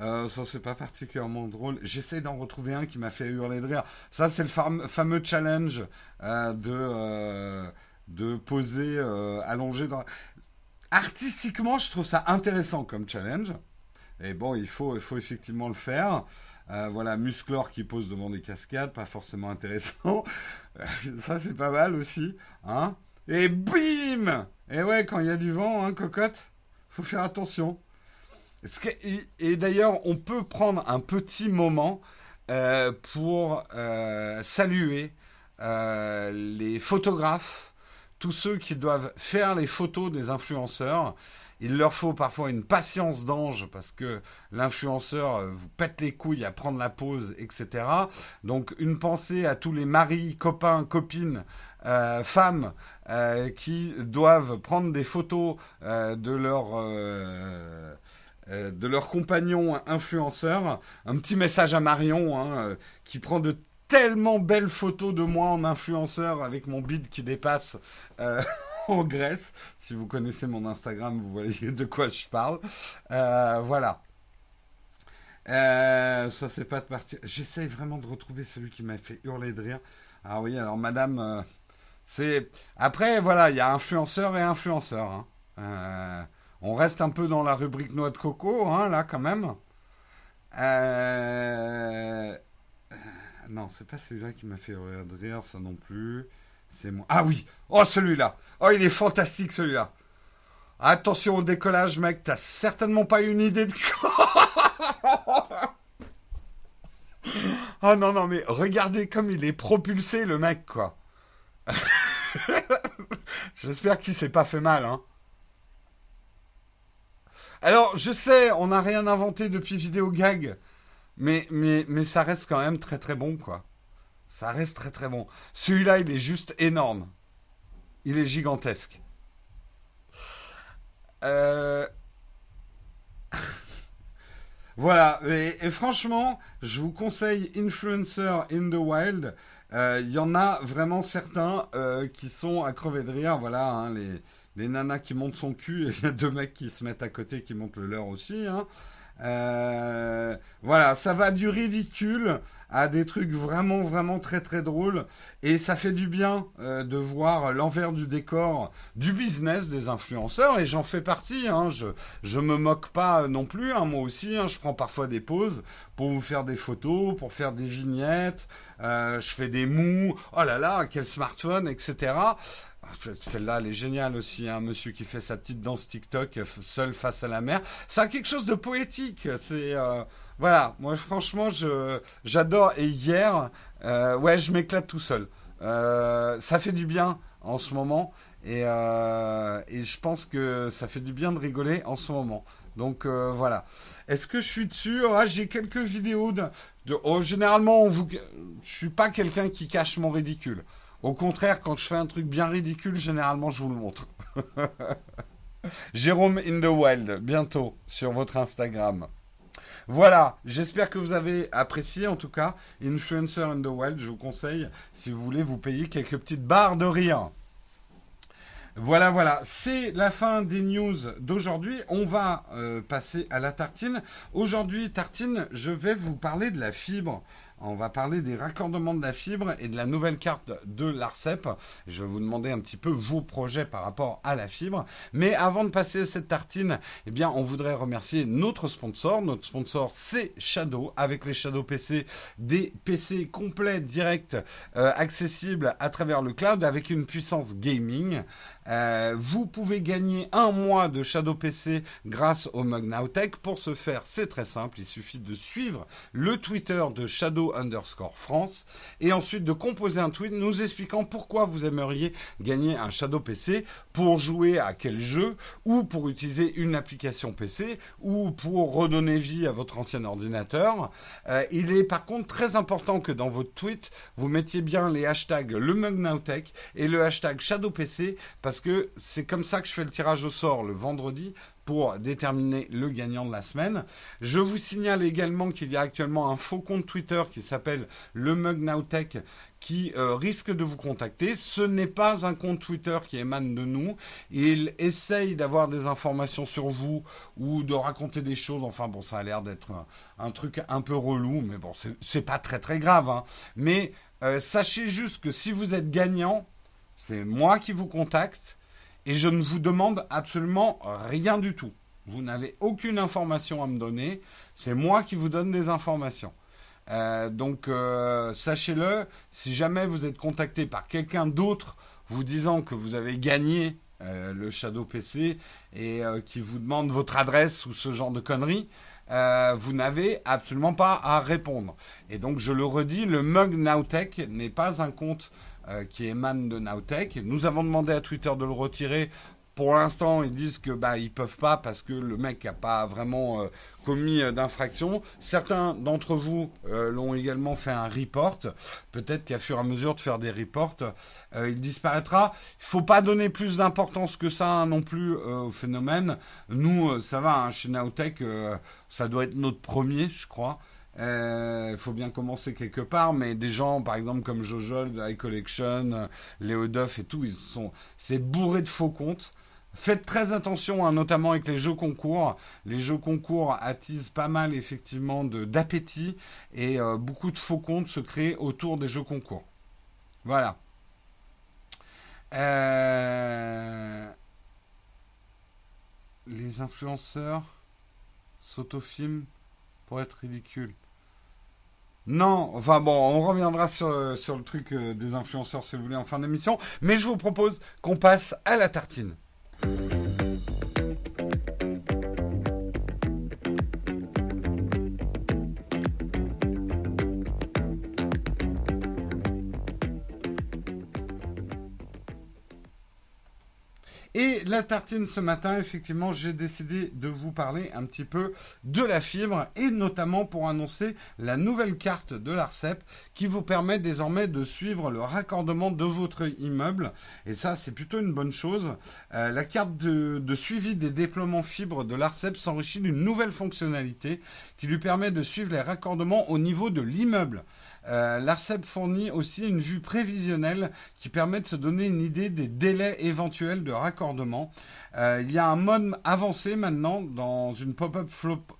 Euh, ça, c'est pas particulièrement drôle. J'essaie d'en retrouver un qui m'a fait hurler de rire. Ça, c'est le fameux challenge euh, de, euh, de poser allongé dans. Artistiquement, je trouve ça intéressant comme challenge. Et bon, il faut, il faut effectivement le faire. voilà, Musclor qui pose devant des cascades, pas forcément intéressant. ça, c'est pas mal aussi. Hein Et bim Et ouais, quand il y a du vent, hein, cocotte, faut faire attention. Et d'ailleurs, on peut prendre un petit moment euh, pour euh, saluer euh, les photographes, tous ceux qui doivent faire les photos des influenceurs. Il leur faut parfois une patience d'ange parce que l'influenceur vous pète les couilles à prendre la pause, etc. Donc une pensée à tous les maris, copains, copines, femmes qui doivent prendre des photos de leur euh, de leur compagnon influenceur. Un petit message à Marion, hein, euh, qui prend de tellement belles photos de moi en influenceur avec mon bide qui dépasse euh, en Grèce. Si vous connaissez mon Instagram, vous voyez de quoi je parle. voilà. ça, c'est pas de partir. J'essaye vraiment de retrouver celui qui m'a fait hurler de rire. Ah oui, alors madame, c'est. Après, voilà, il y a influenceur et influenceur. Hein. On reste un peu dans la rubrique noix de coco, hein, là, quand même. Euh... Non, c'est pas celui-là qui m'a fait rire, ça non plus. C'est moi. Ah oui Oh, celui-là Oh, il est fantastique, celui-là Attention au décollage, mec, t'as certainement pas une idée de... oh non, non, mais regardez comme il est propulsé, le mec, quoi. J'espère qu'il s'est pas fait mal, hein. Alors, je sais, on n'a rien inventé depuis Vidéo Gag, mais, mais, mais ça reste quand même très très bon, quoi. Ça reste très très bon. Celui-là, il est juste énorme. Il est gigantesque. Euh... voilà, et, franchement, je vous conseille Influencer in the Wild. Euh, il y en a vraiment certains euh, qui sont à crever de rire. Voilà, hein, les, les nanas qui montent son cul et il y a deux mecs qui se mettent à côté qui montent le leur aussi. Hein. Euh, voilà, ça va du ridicule à des trucs vraiment vraiment très très drôles et ça fait du bien euh, de voir l'envers du décor du business des influenceurs et j'en fais partie. Hein, je je me moque pas non plus. Hein, moi aussi, hein, je prends parfois des pauses pour vous faire des photos, pour faire des vignettes. Euh, je fais des mous. Oh là là, quel smartphone, etc. Celle-là, elle est géniale aussi, un hein, monsieur qui fait sa petite danse TikTok euh, seul face à la mer. Ça a quelque chose de poétique. C'est euh, voilà, moi franchement, j'adore. Et hier, euh, ouais, je m'éclate tout seul. ça fait du bien en ce moment, et, et je pense que ça fait du bien de rigoler en ce moment. Donc voilà. Est-ce que je suis dessus? Ah, J'ai quelques vidéos de. Oh, généralement, on vous... je suis pas quelqu'un qui cache mon ridicule. Au contraire, quand je fais un truc bien ridicule, généralement, je vous le montre. Jérôme in the Wild, bientôt sur votre Instagram. Voilà, j'espère que vous avez apprécié en tout cas Influencer in the Wild. Je vous conseille, si vous voulez, vous payer quelques petites barres de rire. Voilà, voilà, c'est la fin des news d'aujourd'hui. On va euh, passer à la tartine. Aujourd'hui, tartine, je vais vous parler de la fibre. On va parler des raccordements de la fibre et de la nouvelle carte de l'ARCEP. Je vais vous demander un petit peu vos projets par rapport à la fibre. Mais avant de passer à cette tartine, eh bien, on voudrait remercier notre sponsor. Notre sponsor, c'est Shadow, avec les Shadow PC, des PC complets, directs, euh, accessibles à travers le cloud, avec une puissance gaming. Euh, vous pouvez gagner un mois de Shadow PC grâce au Mug Nowtech. Pour ce faire, c'est très simple. Il suffit de suivre le Twitter de Shadow underscore France et ensuite de composer un tweet nous expliquant pourquoi vous aimeriez gagner un Shadow PC pour jouer à quel jeu ou pour utiliser une application PC ou pour redonner vie à votre ancien ordinateur. Euh, il est par contre très important que dans votre tweet, vous mettiez bien les hashtags le Mug Nowtech et le hashtag Shadow PC parce que c'est comme ça que je fais le tirage au sort le vendredi pour déterminer le gagnant de la semaine. Je vous signale également qu'il y a actuellement un faux compte Twitter qui s'appelle le Mug Nowtech qui euh, risque de vous contacter. Ce n'est pas un compte Twitter qui émane de nous. Il essaye d'avoir des informations sur vous ou de raconter des choses. Enfin bon, ça a l'air d'être un, truc un peu relou, mais bon, c'est pas très très grave. Hein. Mais euh, sachez juste que si vous êtes gagnant, c'est moi qui vous contacte et je ne vous demande absolument rien du tout. Vous n'avez aucune information à me donner. C'est moi qui vous donne des informations. Euh, donc euh, sachez-le, si jamais vous êtes contacté par quelqu'un d'autre vous disant que vous avez gagné euh, le Shadow PC et qui vous demande votre adresse ou ce genre de conneries, vous n'avez absolument pas à répondre. Et donc je le redis, le mug Nowtech n'est pas un compte qui émane de Nowtech. Nous avons demandé à Twitter de le retirer pour l'instant, ils disent que bah ils peuvent pas parce que le mec n'a pas vraiment euh, commis euh, d'infraction. Certains d'entre vous euh, l'ont également fait un report. Peut-être qu'à fur et à mesure de faire des reports, il disparaîtra. Il faut pas donner plus d'importance que ça hein, non plus au phénomène. Nous, ça va hein, chez Naotech, ça doit être notre premier, je crois. Il faut bien commencer quelque part, mais des gens, par exemple, comme Jojo, de Collection, Léo Duff et tout, ils sont, c'est bourré de faux comptes. Faites très attention, hein, notamment avec les jeux concours. Les jeux concours attisent pas mal effectivement d'appétit et euh, beaucoup de faux comptes se créent autour des jeux concours. Voilà. Euh, les influenceurs s'autofilment pour être ridicules. Non, enfin bon, on reviendra sur, sur le truc euh, des influenceurs si vous voulez en fin d'émission, mais je vous propose qu'on passe à la tartine. Et la tartine ce matin, effectivement, j'ai décidé de vous parler un petit peu de la fibre et notamment pour annoncer la nouvelle carte de l'ARCEP qui vous permet désormais de suivre le raccordement de votre immeuble. Et ça, c'est plutôt une bonne chose. Euh, la carte de, de, suivi des déploiements fibres de l'ARCEP s'enrichit d'une nouvelle fonctionnalité qui lui permet de suivre les raccordements au niveau de l'immeuble. Euh, L'ARCEP fournit aussi une vue prévisionnelle qui permet de se donner une idée des délais éventuels de raccordement. Euh, il y a un mode avancé maintenant dans une pop-up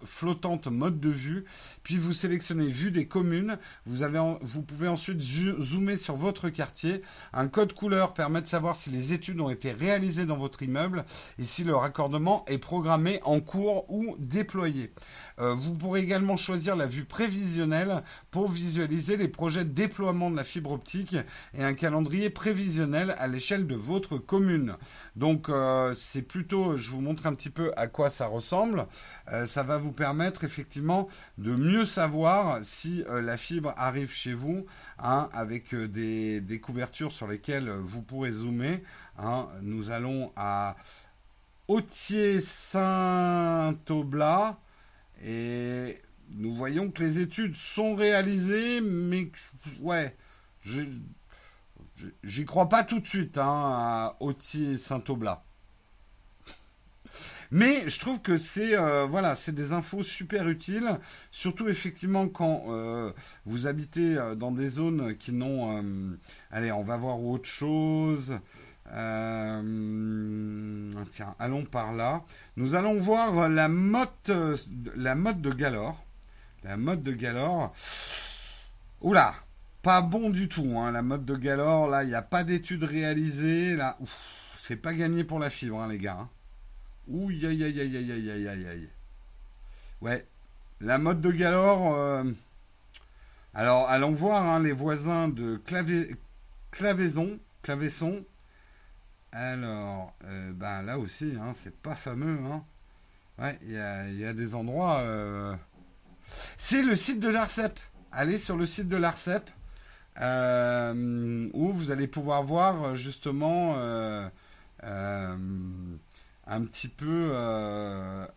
flottante mode de vue. Puis vous sélectionnez vue des communes. Vous, vous pouvez ensuite zoomer sur votre quartier. Un code couleur permet de savoir si les études ont été réalisées dans votre immeuble et si le raccordement est programmé en cours ou déployé. Euh, vous pourrez également choisir la vue prévisionnelle pour visualiser les projets de déploiement de la fibre optique et un calendrier prévisionnel à l'échelle de votre commune. Donc euh, c'est plutôt, je vous montre un petit peu à quoi ça ressemble. Euh, ça va vous permettre effectivement de mieux savoir si la fibre arrive chez vous hein, avec des, couvertures sur lesquelles vous pourrez zoomer. Hein. Nous allons à Autier-Saint-Aublat. Et nous voyons que les études sont réalisées, mais ouais, j'y crois pas tout de suite hein, à Autier Saint-Aublat. Mais je trouve que c'est euh, voilà, des infos super utiles, surtout effectivement quand euh, vous habitez euh, dans des zones qui n'ont. allez, on va voir autre chose. Euh, tiens, allons par là. Nous allons voir la motte, la mode de Galore. La mode de Galore. Oula, pas bon du tout. Hein, la mode de Galore, là, il n'y a pas d'études réalisées. Là, c'est pas gagné pour la fibre, hein, les gars. Ouh, aïe, aïe, aïe, aïe, aïe, aïe. Ouais, la mode de Galore. Euh, alors, allons voir hein, les voisins de Clavé... Clavaison. Clavesson alors, ben là aussi, hein, c'est pas fameux. Hein. Ouais, il y a, des endroits. Euh, c'est le site de l'ARCEP. Allez sur le site de l'ARCEP euh, où vous allez pouvoir voir justement un petit peu,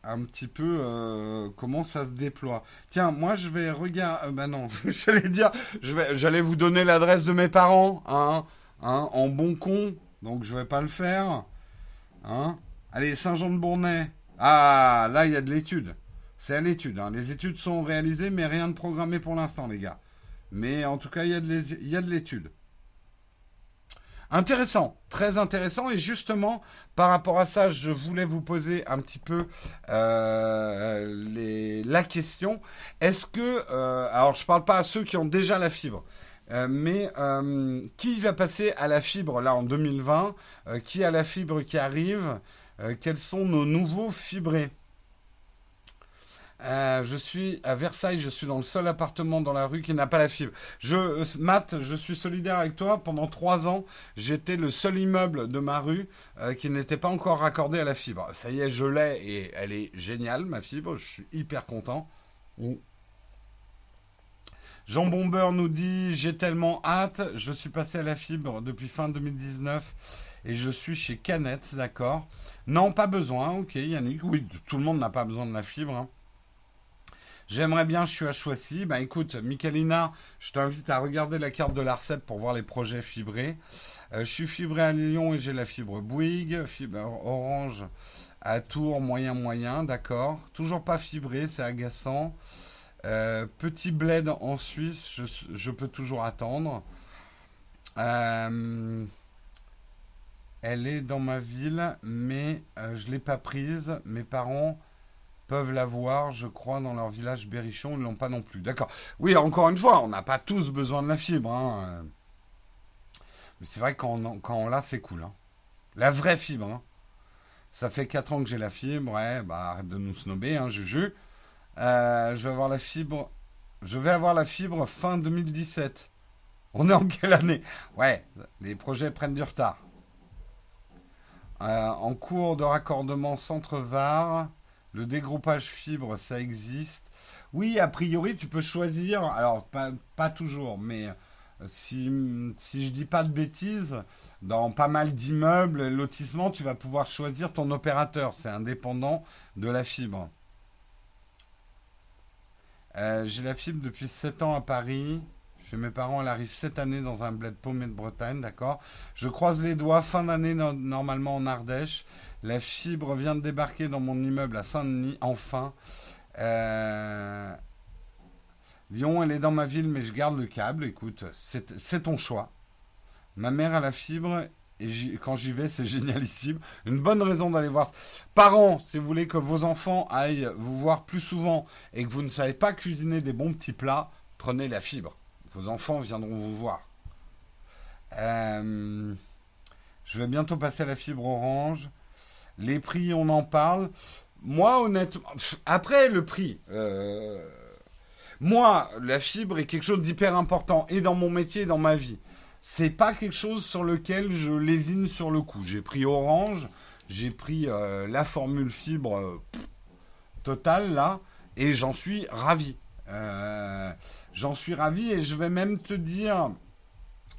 un petit peu comment ça se déploie. Tiens, moi je vais regarder. ben non, j'allais dire, j'allais vous donner l'adresse de mes parents, hein, hein, en bon con. Donc je vais pas le faire. Hein Allez, Saint-Jean-de-Bournay. Ah, là, il y a de l'étude. C'est à l'étude. Hein. Les études sont réalisées, mais rien de programmé pour l'instant, les gars. Mais en tout cas, il y a de l'étude. Intéressant, très intéressant. Et justement, par rapport à ça, je voulais vous poser un petit peu euh, la question. Est-ce que, euh, alors je ne parle pas à ceux qui ont déjà la fibre, euh, mais qui va passer à la fibre là en 2020 Qui a la fibre qui arrive Quels sont nos nouveaux fibrés? Euh, je suis à Versailles, je suis dans le seul appartement dans la rue qui n'a pas la fibre. Je, euh, Matt, je suis solidaire avec toi. Pendant trois ans, j'étais le seul immeuble de ma rue euh, qui n'était pas encore raccordé à la fibre. Ça y est, je l'ai et elle est géniale, ma fibre. Je suis hyper content. Jean Bomber nous dit J'ai tellement hâte. Je suis passé à la fibre depuis fin 2019 et je suis chez Canette, d'accord Non, pas besoin. Ok, Yannick. Oui, tout le monde n'a pas besoin de la fibre. Hein. J'aimerais bien, je suis à Choissy. Ben écoute, Michalina, je t'invite à regarder la carte de l'ARCEP pour voir les projets fibrés. Euh, je suis fibré à Lyon et j'ai la fibre Bouygues, fibre orange à Tours, moyen moyen, d'accord. Toujours pas fibré, c'est agaçant. Euh, petit bled en Suisse, je, peux toujours attendre. Euh, elle est dans ma ville, mais je ne l'ai pas prise. Mes parents peuvent l'avoir, je crois, dans leur village berrichon, ils ne l'ont pas non plus. D'accord. Oui, encore une fois, on n'a pas tous besoin de la fibre. Hein. Mais c'est vrai que quand on, l'a, c'est cool. Hein. La vraie fibre. Hein. Ça fait 4 ans que j'ai la fibre. Bah arrête de nous snober, hein, Juju. Euh, je vais avoir la fibre. Je vais avoir la fibre fin 2017. On est en quelle année? Ouais, les projets prennent du retard. Euh, en cours de raccordement centre-var. Le dégroupage fibre, ça existe. Oui, a priori, tu peux choisir. Alors, pas, toujours, mais euh, si, je dis pas de bêtises, dans pas mal d'immeubles, lotissement, tu vas pouvoir choisir ton opérateur. C'est indépendant de la fibre. Euh, j'ai la fibre depuis 7 ans à Paris. Chez mes parents, elle arrive cette année dans un bled paumé de Bretagne, d'accord Je croise les doigts, fin d'année normalement en Ardèche. La fibre vient de débarquer dans mon immeuble à Saint-Denis, enfin. Euh, Lyon, elle est dans ma ville, mais je garde le câble. Écoute, c'est ton choix. Ma mère a la fibre et quand j'y vais, c'est génialissime. Une bonne raison d'aller voir. Parents, si vous voulez que vos enfants aillent vous voir plus souvent et que vous ne savez pas cuisiner des bons petits plats, prenez la fibre. Vos enfants viendront vous voir. Euh, je vais bientôt passer à la fibre orange. Les prix, on en parle. Moi, honnêtement, après le prix, euh, moi, la fibre est quelque chose d'hyper important et dans mon métier et dans ma vie. C'est pas quelque chose sur lequel je lésine sur le coup. J'ai pris Orange, j'ai pris euh, la formule fibre euh, totale là, et j'en suis ravi. j'en suis ravi et je vais même te dire,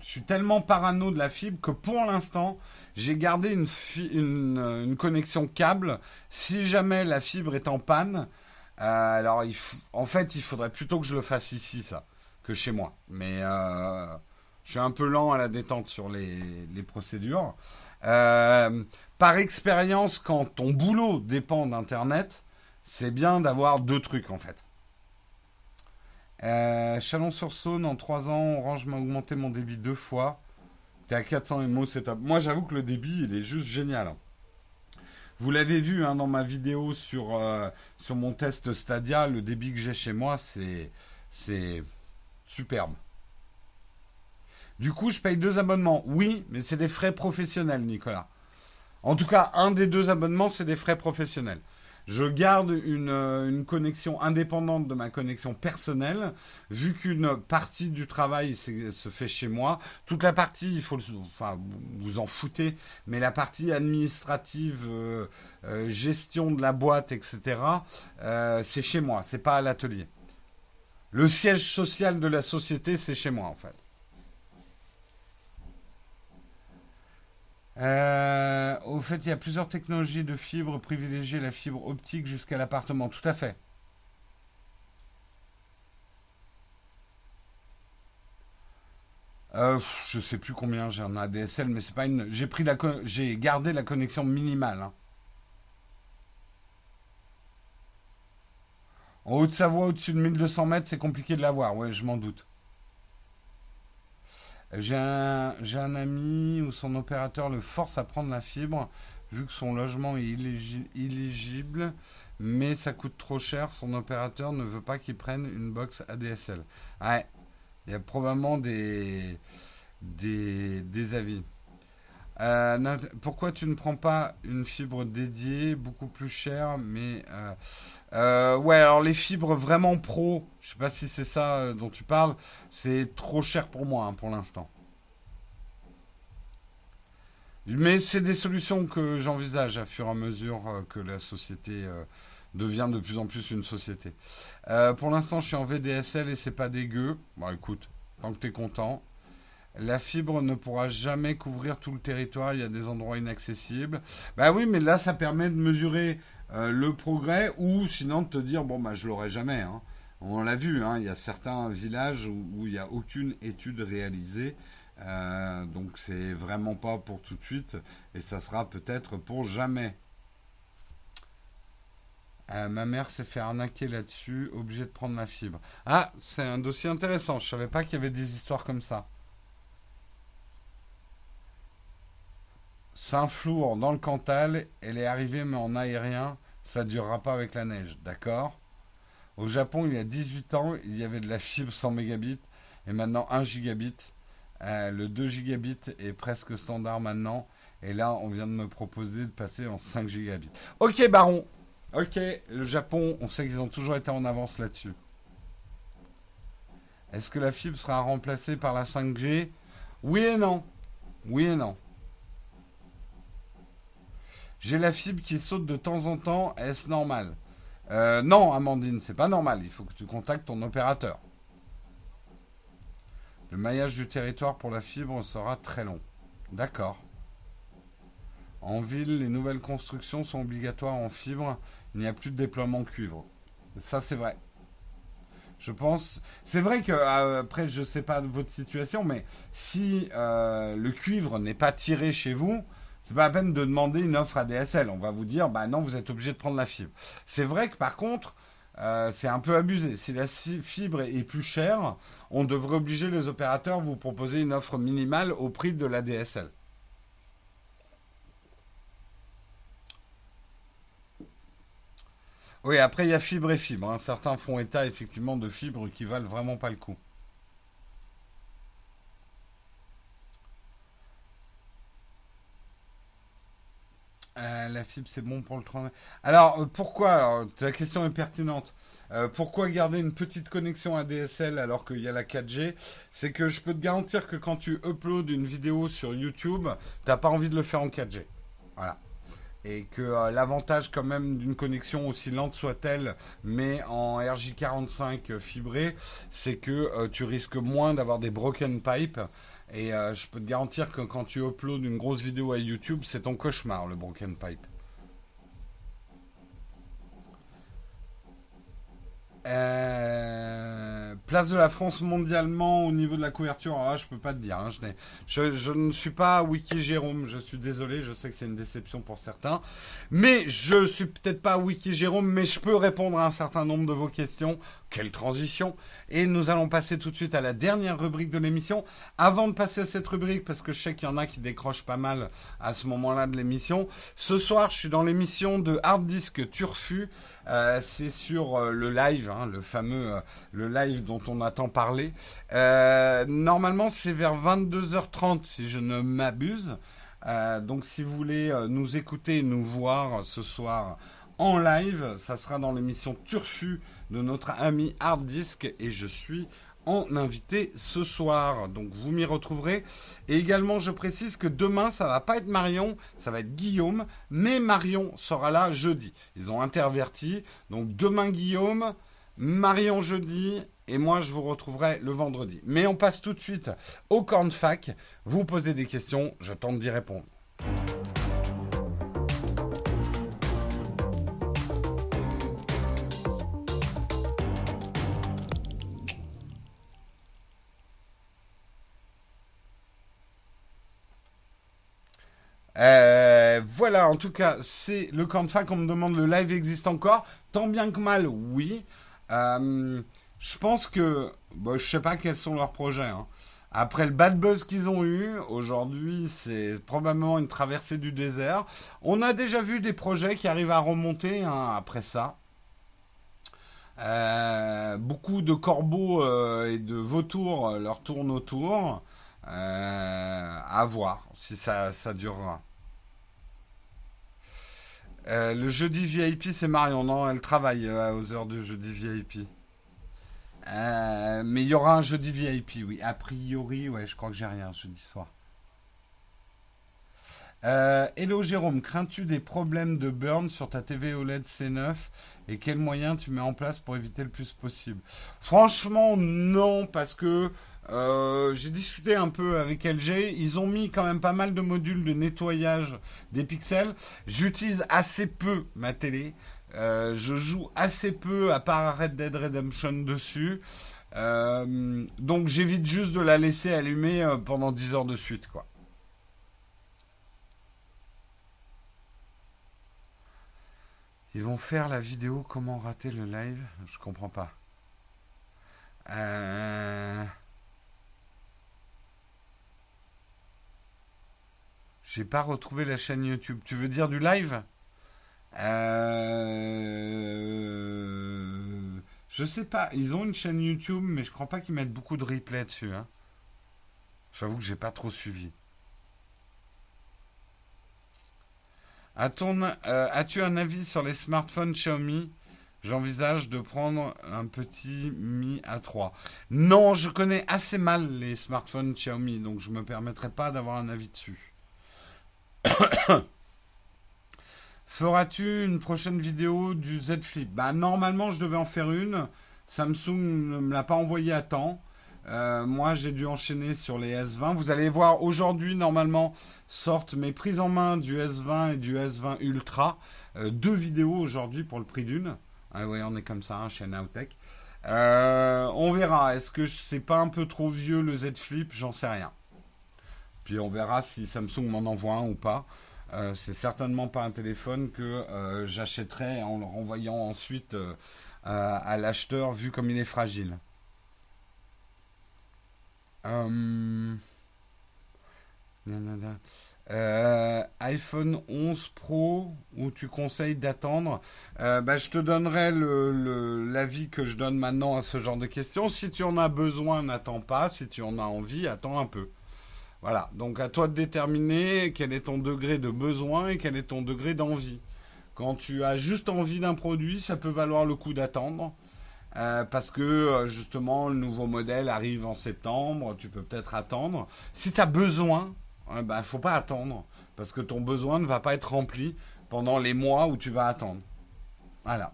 je suis tellement parano de la fibre que pour l'instant, j'ai gardé une, euh, une, connexion câble. Si jamais la fibre est en panne, euh, alors en fait, il faudrait plutôt que je le fasse ici, ça, que chez moi. Mais euh, je suis un peu lent à la détente sur les, procédures. par expérience, quand ton boulot dépend d'Internet, c'est bien d'avoir deux trucs en fait. Chalon-sur-Saône, en trois ans, Orange m'a augmenté mon débit deux fois. T'es à 400 MO, c'est top. Moi, j'avoue que le débit, il est juste génial. Hein. Vous l'avez vu hein, dans ma vidéo sur, euh, sur mon test Stadia, le débit que j'ai chez moi, c'est superbe. Du coup, je paye deux abonnements. Oui, mais c'est des frais professionnels, Nicolas. En tout cas, un des deux abonnements, c'est des frais professionnels. Je garde euh, une, connexion indépendante de ma connexion personnelle, vu qu'une partie du travail se fait chez moi. Toute la partie, il faut, enfin, vous en foutez, mais la partie administrative, euh, euh, gestion de la boîte, etc., c'est chez moi, c'est pas à l'atelier. Le siège social de la société, c'est chez moi, en fait. Euh, au fait, il y a plusieurs technologies de fibre privilégiées, la fibre optique jusqu'à l'appartement. Tout à fait. Euh, je sais plus combien j'ai un ADSL, mais c'est pas une. J'ai pris la, j'ai gardé la connexion minimale. Hein. En Haute-Savoie, au-dessus de 1200 mètres, c'est compliqué de l'avoir. Ouais, je m'en doute. J'ai un, ami où son opérateur le force à prendre la fibre, vu que son logement est illégible, mais ça coûte trop cher. Son opérateur ne veut pas qu'il prenne une box ADSL. Ouais, il y a probablement des, des, des avis. Euh, pourquoi tu ne prends pas une fibre dédiée, beaucoup plus chère, mais euh, euh, ouais, alors les fibres vraiment pro, je sais pas si c'est ça dont tu parles, c'est trop cher pour moi hein, pour l'instant. Mais c'est des solutions que j'envisage à fur et à mesure que la société devient de plus en plus une société. pour l'instant, je suis en VDSL et c'est pas dégueu. Bon, écoute, tant que tu es content. La fibre ne pourra jamais couvrir tout le territoire, il y a des endroits inaccessibles. Bah oui, mais là, ça permet de mesurer euh, le progrès ou sinon de te dire, bon, bah je l'aurai jamais. Hein. On l'a vu, hein, il y a certains villages où, il n'y a aucune étude réalisée. Euh, donc c'est vraiment pas pour tout de suite et ça sera peut-être pour jamais. Euh, ma mère s'est fait arnaquer là-dessus, obligée de prendre ma fibre. Ah, c'est un dossier intéressant. Je savais pas qu'il y avait des histoires comme ça. Saint-Flour dans le Cantal, elle est arrivée mais en aérien, ça durera pas avec la neige, d'accord? Au Japon, il y a 18 ans, il y avait de la fibre 100 mégabits et maintenant 1 gigabit. Euh, le 2 gigabits est presque standard maintenant. Et là, on vient de me proposer de passer en 5 gigabits. Ok, Baron. Ok, le Japon, on sait qu'ils ont toujours été en avance là-dessus. Est-ce que la fibre sera remplacée par la 5G Oui et non. Oui et non. J'ai la fibre qui saute de temps en temps, est-ce normal? Euh, Non, Amandine, c'est pas normal. Il faut que tu contactes ton opérateur. Le maillage du territoire pour la fibre sera très long. D'accord. En ville, les nouvelles constructions sont obligatoires en fibre. Il n'y a plus de déploiement cuivre. Ça, c'est vrai. Je pense. C'est vrai que euh, après, je sais pas votre situation, mais si euh, le cuivre n'est pas tiré chez vous, c'est pas la peine de demander une offre à DSL. On va vous dire, bah non, vous êtes obligé de prendre la fibre. C'est vrai que par contre, euh, c'est un peu abusé. Si la fibre est plus chère, on devrait obliger les opérateurs à vous proposer une offre minimale au prix de la DSL. Oui, après, il y a fibre et fibre. Hein. Certains font état effectivement de fibres qui valent vraiment pas le coup. Euh, la fibre, c'est bon pour le train. Alors, euh, pourquoi Ta question est pertinente. Euh, pourquoi garder une petite connexion ADSL alors qu'il y a la 4G C'est que je peux te garantir que quand tu uploads une vidéo sur YouTube, tu n'as pas envie de le faire en 4G. Voilà. Et que l'avantage quand même d'une connexion aussi lente soit-elle, mais en RJ45 fibré, c'est que tu risques moins d'avoir des broken pipes et euh, je peux te garantir que quand tu uploads une grosse vidéo à YouTube, c'est ton cauchemar, le Broken Pipe. Euh, place de la France mondialement au niveau de la couverture, là, je peux pas te dire. Hein, je, je, ne suis pas Wiki Jérôme, je suis désolé, je sais que c'est une déception pour certains. Mais je suis peut-être pas Wiki Jérôme, mais je peux répondre à un certain nombre de vos questions. Quelle transition Et nous allons passer tout de suite à la dernière rubrique de l'émission. Avant de passer à cette rubrique, parce que je sais qu'il y en a qui décrochent pas mal à ce moment-là de l'émission, ce soir, je suis dans l'émission de Hard Disk Turfu. Euh, c'est sur euh, le live, hein, le fameux euh, le live dont on attend parler. normalement, c'est vers 22h30 si je ne m'abuse. donc, si vous voulez nous écouter, nous voir ce soir en live, ça sera dans l'émission Turfu de notre ami Hard Disk et je suis en invité ce soir. Donc vous m'y retrouverez. Et également, je précise que demain, ça va pas être Marion, ça va être Guillaume, mais Marion sera là jeudi. Ils ont interverti. Donc demain Guillaume, Marion jeudi, et moi je vous retrouverai le vendredi. Mais on passe tout de suite au cornfac. Vous posez des questions, je tente d'y répondre. Voilà, en tout cas, c'est le camp de fac. On me demande le live existe encore. Tant bien que mal, oui. Euh, je pense que, bon, je sais pas quels sont leurs projets. Hein. Après le bad buzz qu'ils ont eu, aujourd'hui, c'est probablement une traversée du désert. On a déjà vu des projets qui arrivent à remonter hein, après ça. Euh, beaucoup de corbeaux euh, et de vautours euh, leur tournent autour. à voir si ça, ça durera. Le jeudi VIP, c'est Marion. Non, elle travaille aux heures du jeudi VIP. Euh, mais il y aura un jeudi VIP, oui. A priori, ouais, je crois que j'ai rien jeudi soir. Euh, hello Jérôme, crains-tu des problèmes de burn sur ta TV OLED C9 et quels moyens tu mets en place pour éviter le plus possible? Franchement, non, parce que euh, j'ai discuté un peu avec LG. Ils ont mis quand même pas mal de modules de nettoyage des pixels. J'utilise assez peu ma télé. Euh, je joue assez peu à part Red Dead Redemption dessus. Euh, donc j'évite juste de la laisser allumer euh, pendant 10 heures de suite, quoi. Ils vont faire la vidéo comment rater le live? Je comprends pas. J'ai pas retrouvé la chaîne YouTube. Tu veux dire du live? Euh... Je sais pas. Ils ont une chaîne YouTube, mais je crois pas qu'ils mettent beaucoup de replay dessus. Hein. J'avoue que j'ai pas trop suivi. Euh, as-tu un avis sur les smartphones Xiaomi? J'envisage de prendre un petit Mi A3. Non, je connais assez mal les smartphones Xiaomi, donc je me permettrai pas d'avoir un avis dessus. Feras-tu une prochaine vidéo du Z Flip Bah normalement je devais en faire une. Samsung ne me l'a pas envoyé à temps. Euh, moi j'ai dû enchaîner sur les S20. Vous allez voir aujourd'hui normalement sortent mes prises en main du S20 et du S20 Ultra. Euh, deux vidéos aujourd'hui pour le prix d'une. Ah oui on est comme ça, hein, chez. Euh, on verra. Est-ce que c'est pas un peu trop vieux le Z Flip J'en sais rien. Puis on verra si Samsung m'en envoie un ou pas. Euh, c'est certainement pas un téléphone que euh, j'achèterai en le renvoyant ensuite euh, à, l'acheteur vu comme il est fragile. iPhone 11 Pro où tu conseilles d'attendre? Bah, Je te donnerai l'avis que je donne maintenant à ce genre de questions. Si tu en as besoin, n'attends pas. Si tu en as envie, attends un peu. Voilà, donc à toi de déterminer quel est ton degré de besoin et quel est ton degré d'envie. Quand tu as juste envie d'un produit, ça peut valoir le coup d'attendre. Euh, parce que euh, justement le nouveau modèle arrive en septembre, tu peux peut-être attendre. Si tu as besoin, il ne bah, faut pas attendre, parce que ton besoin ne va pas être rempli pendant les mois où tu vas attendre. Voilà.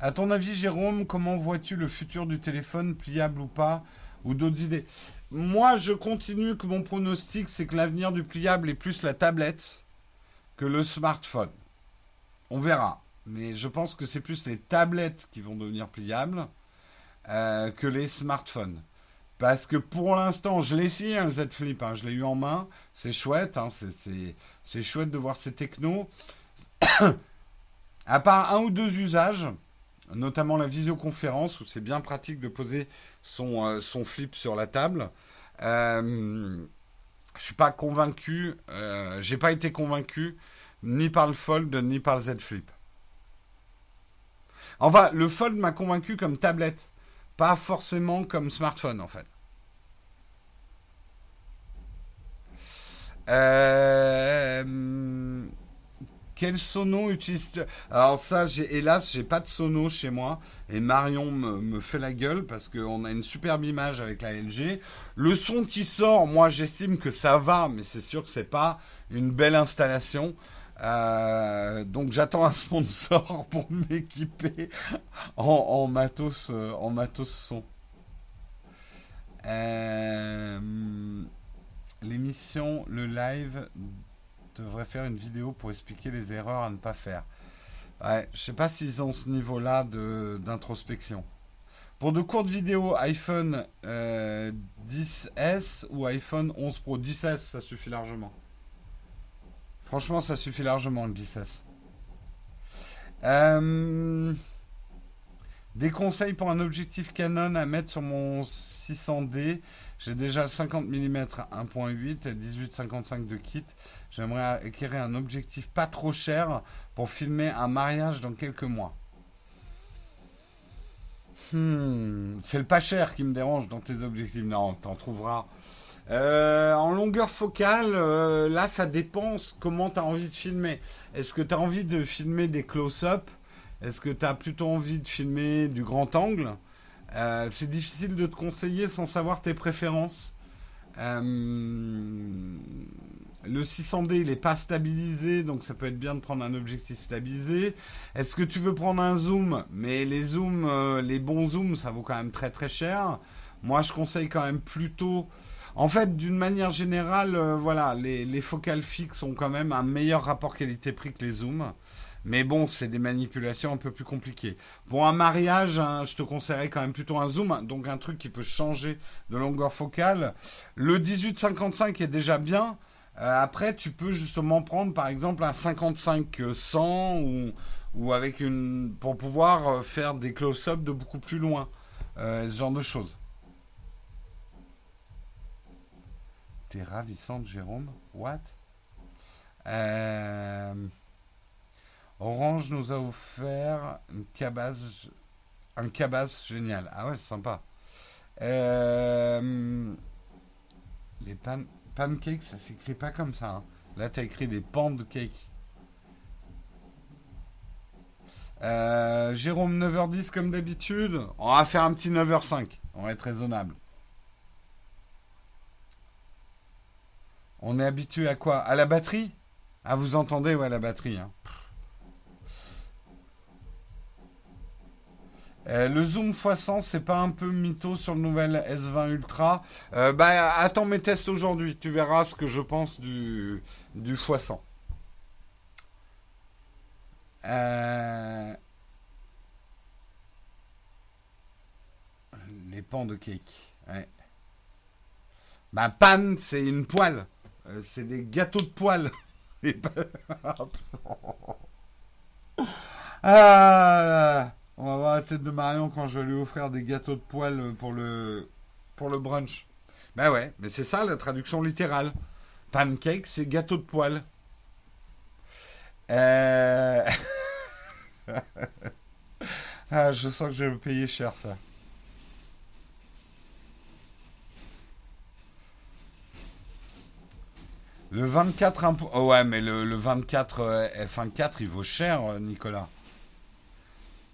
À ton avis, Jérôme, comment vois-tu le futur du téléphone, pliable ou pas ou d'autres idées? Moi, je continue que mon pronostic, c'est que l'avenir du pliable est plus la tablette que le smartphone. On verra. Mais je pense que c'est plus les tablettes qui vont devenir pliables euh, que les smartphones. Parce que pour l'instant, je l'ai essayé, un Z Flip, hein, je l'ai eu en main, c'est chouette, hein, c'est chouette de voir ces technos. à part un ou deux usages, notamment la visioconférence, où c'est bien pratique de poser son, euh, son flip sur la table. Euh, je suis pas convaincu, euh, j'ai pas été convaincu ni par le Fold ni par le Z Flip. Enfin, le Fold m'a convaincu comme tablette, pas forcément comme smartphone en fait. Euh, quel sono utilise Alors ça, j'ai, hélas, j'ai pas de sono chez moi. Et Marion me, fait la gueule parce qu'on a une superbe image avec la LG. Le son qui sort, moi, j'estime que ça va, mais c'est sûr que c'est pas une belle installation. Euh, donc j'attends un sponsor pour m'équiper en, matos, euh, en matos son. Euh, l'émission, le live devrait faire une vidéo pour expliquer les erreurs à ne pas faire. Ouais, je sais pas s'ils ont ce niveau-là d'introspection. Pour de courtes vidéos, iPhone 10S euh, ou iPhone 11 Pro? 10S, ça suffit largement. Franchement, ça suffit largement le 10S. Euh, Des conseils pour un objectif Canon à mettre sur mon 600D. J'ai déjà le 50 mm 1.8 et 18-55 de kit. J'aimerais acquérir un objectif pas trop cher pour filmer un mariage dans quelques mois. Hmm, c'est le pas cher qui me dérange dans tes objectifs. Non, t'en trouveras. Euh, en longueur focale, euh, là, ça dépend comment tu as envie de filmer. Est-ce que tu as envie de filmer des close-up? Est-ce que tu as plutôt envie de filmer du grand angle? Euh, C'est difficile de te conseiller sans savoir tes préférences. le 600D, il n'est pas stabilisé, donc ça peut être bien de prendre un objectif stabilisé. Est-ce que tu veux prendre un zoom? Mais les zooms, les bons zooms, ça vaut quand même très très cher. Moi, je conseille quand même plutôt en fait, d'une manière générale, euh, voilà, les, focales fixes ont quand même un meilleur rapport qualité-prix que les zooms. Mais bon, c'est des manipulations un peu plus compliquées. Pour un mariage, hein, je te conseillerais quand même plutôt un zoom, donc un truc qui peut changer de longueur focale. Le 18-55 est déjà bien. Euh, après, tu peux justement prendre par exemple un 55-100 ou, avec une pour pouvoir euh, faire des close-up de beaucoup plus loin. ce genre de choses. T'es ravissante, Jérôme. What? Euh, Orange nous a offert une cabase, un cabas génial. Ah ouais, c'est sympa. Euh, les pan pancakes, ça s'écrit pas comme ça. Hein. Là, t'as écrit des pancakes. Euh, Jérôme, 9h10 comme d'habitude. On va faire un petit 9h05. On va être raisonnable. On est habitué à quoi? À la batterie? Ah, vous entendez, ouais, la batterie. Hein. Euh, le zoom x100, c'est pas un peu mytho sur le nouvel S20 Ultra euh, Bah, attends mes tests aujourd'hui, tu verras ce que je pense du, du x100. Euh, les pans de cake. Bah, pan, c'est une poêle. C'est des gâteaux de ah, on va voir la tête de Marion quand je vais lui offrir des gâteaux de poils pour le, pour le brunch. Ben ouais, mais c'est ça la traduction littérale. Pancake, c'est gâteau de poils. Euh, ah, je sens que je vais payer cher ça. Le 24 oh ouais, mais le, 24 euh, F1.4, il vaut cher, euh, Nicolas.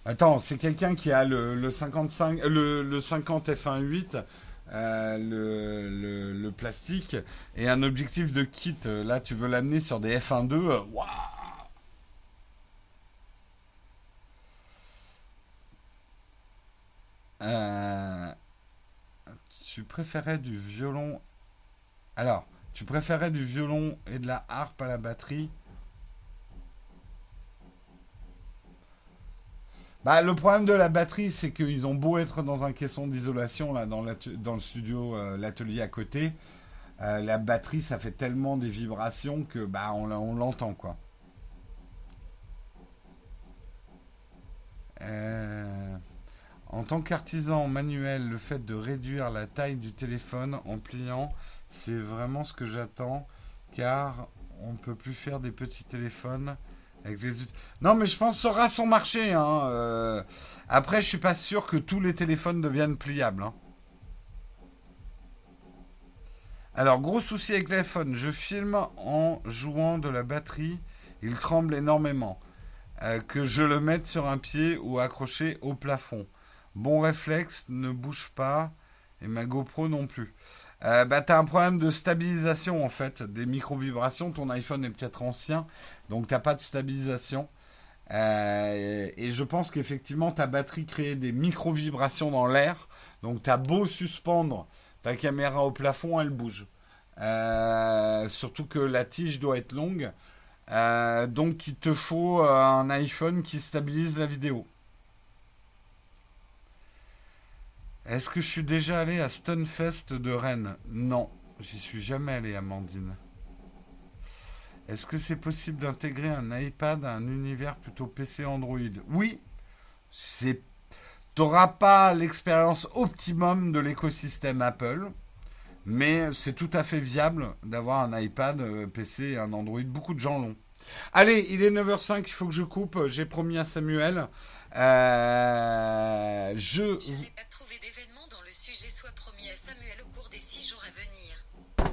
Attends, c'est quelqu'un qui a le, 55, le, 50 F1.8, le, le, plastique, et un objectif de kit. Là, tu veux l'amener sur des F1.2. Waouh euh, tu préférais du violon. Alors, tu préférais du violon et de la harpe à la batterie Bah, le problème de la batterie, c'est qu'ils ont beau être dans un caisson d'isolation, là, dans, le studio, euh, l'atelier à côté. Euh, la batterie, ça fait tellement des vibrations que, bah, on, on l'entend, quoi. Euh, en tant qu'artisan manuel, le fait de réduire la taille du téléphone en pliant c'est vraiment ce que j'attends, car on ne peut plus faire des petits téléphones Non, mais je pense que ça aura son marché. Hein, euh. Après, je suis pas sûr que tous les téléphones deviennent pliables. Hein. Alors, gros souci avec l'iPhone. Je filme en jouant de la batterie. Il tremble énormément. Euh, que je le mette sur un pied ou accroché au plafond. Bon réflexe, ne bouge pas. Et ma GoPro non plus. Euh, bah, tu as un problème de stabilisation en fait, des micro-vibrations. Ton iPhone est peut-être ancien, donc tu pas de stabilisation. Euh, et je pense qu'effectivement, ta batterie crée des micro-vibrations dans l'air. Donc tu as beau suspendre ta caméra au plafond, elle bouge. Euh, surtout que la tige doit être longue. donc il te faut un iPhone qui stabilise la vidéo. Est-ce que je suis déjà allé à Stunfest de Rennes? Non, j'y suis jamais allé, Amandine. Est-ce que c'est possible d'intégrer un iPad à un univers plutôt PC Android? Oui, c'est n'auras pas l'expérience optimum de l'écosystème Apple, mais c'est tout à fait viable d'avoir un iPad, euh, PC et un Android. Beaucoup de gens l'ont. Allez, il est 9h05, il faut que je coupe. J'ai promis à Samuel. Euh, je. Je n'ai pas trouvé d'événement dont le sujet soit promis à Samuel au cours des six jours à venir.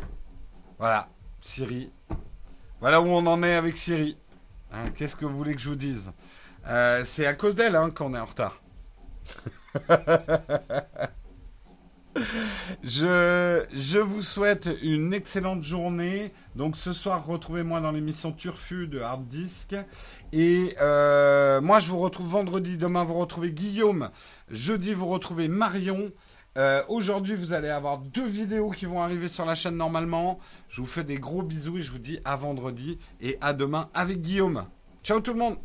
Voilà, Siri. Voilà où on en est avec Siri. Hein, Qu'est-ce que vous voulez que je vous dise? Euh, C'est à cause d'elle hein, qu'on est en retard. Je, je vous souhaite une excellente journée. Donc ce soir, retrouvez-moi dans l'émission Turfu de Hard Disk. Et euh, moi, je vous retrouve vendredi. Demain, vous retrouvez Guillaume. Jeudi, vous retrouvez Marion. Euh, aujourd'hui, vous allez avoir deux vidéos qui vont arriver sur la chaîne normalement. Je vous fais des gros bisous et je vous dis à vendredi et à demain avec Guillaume. Ciao tout le monde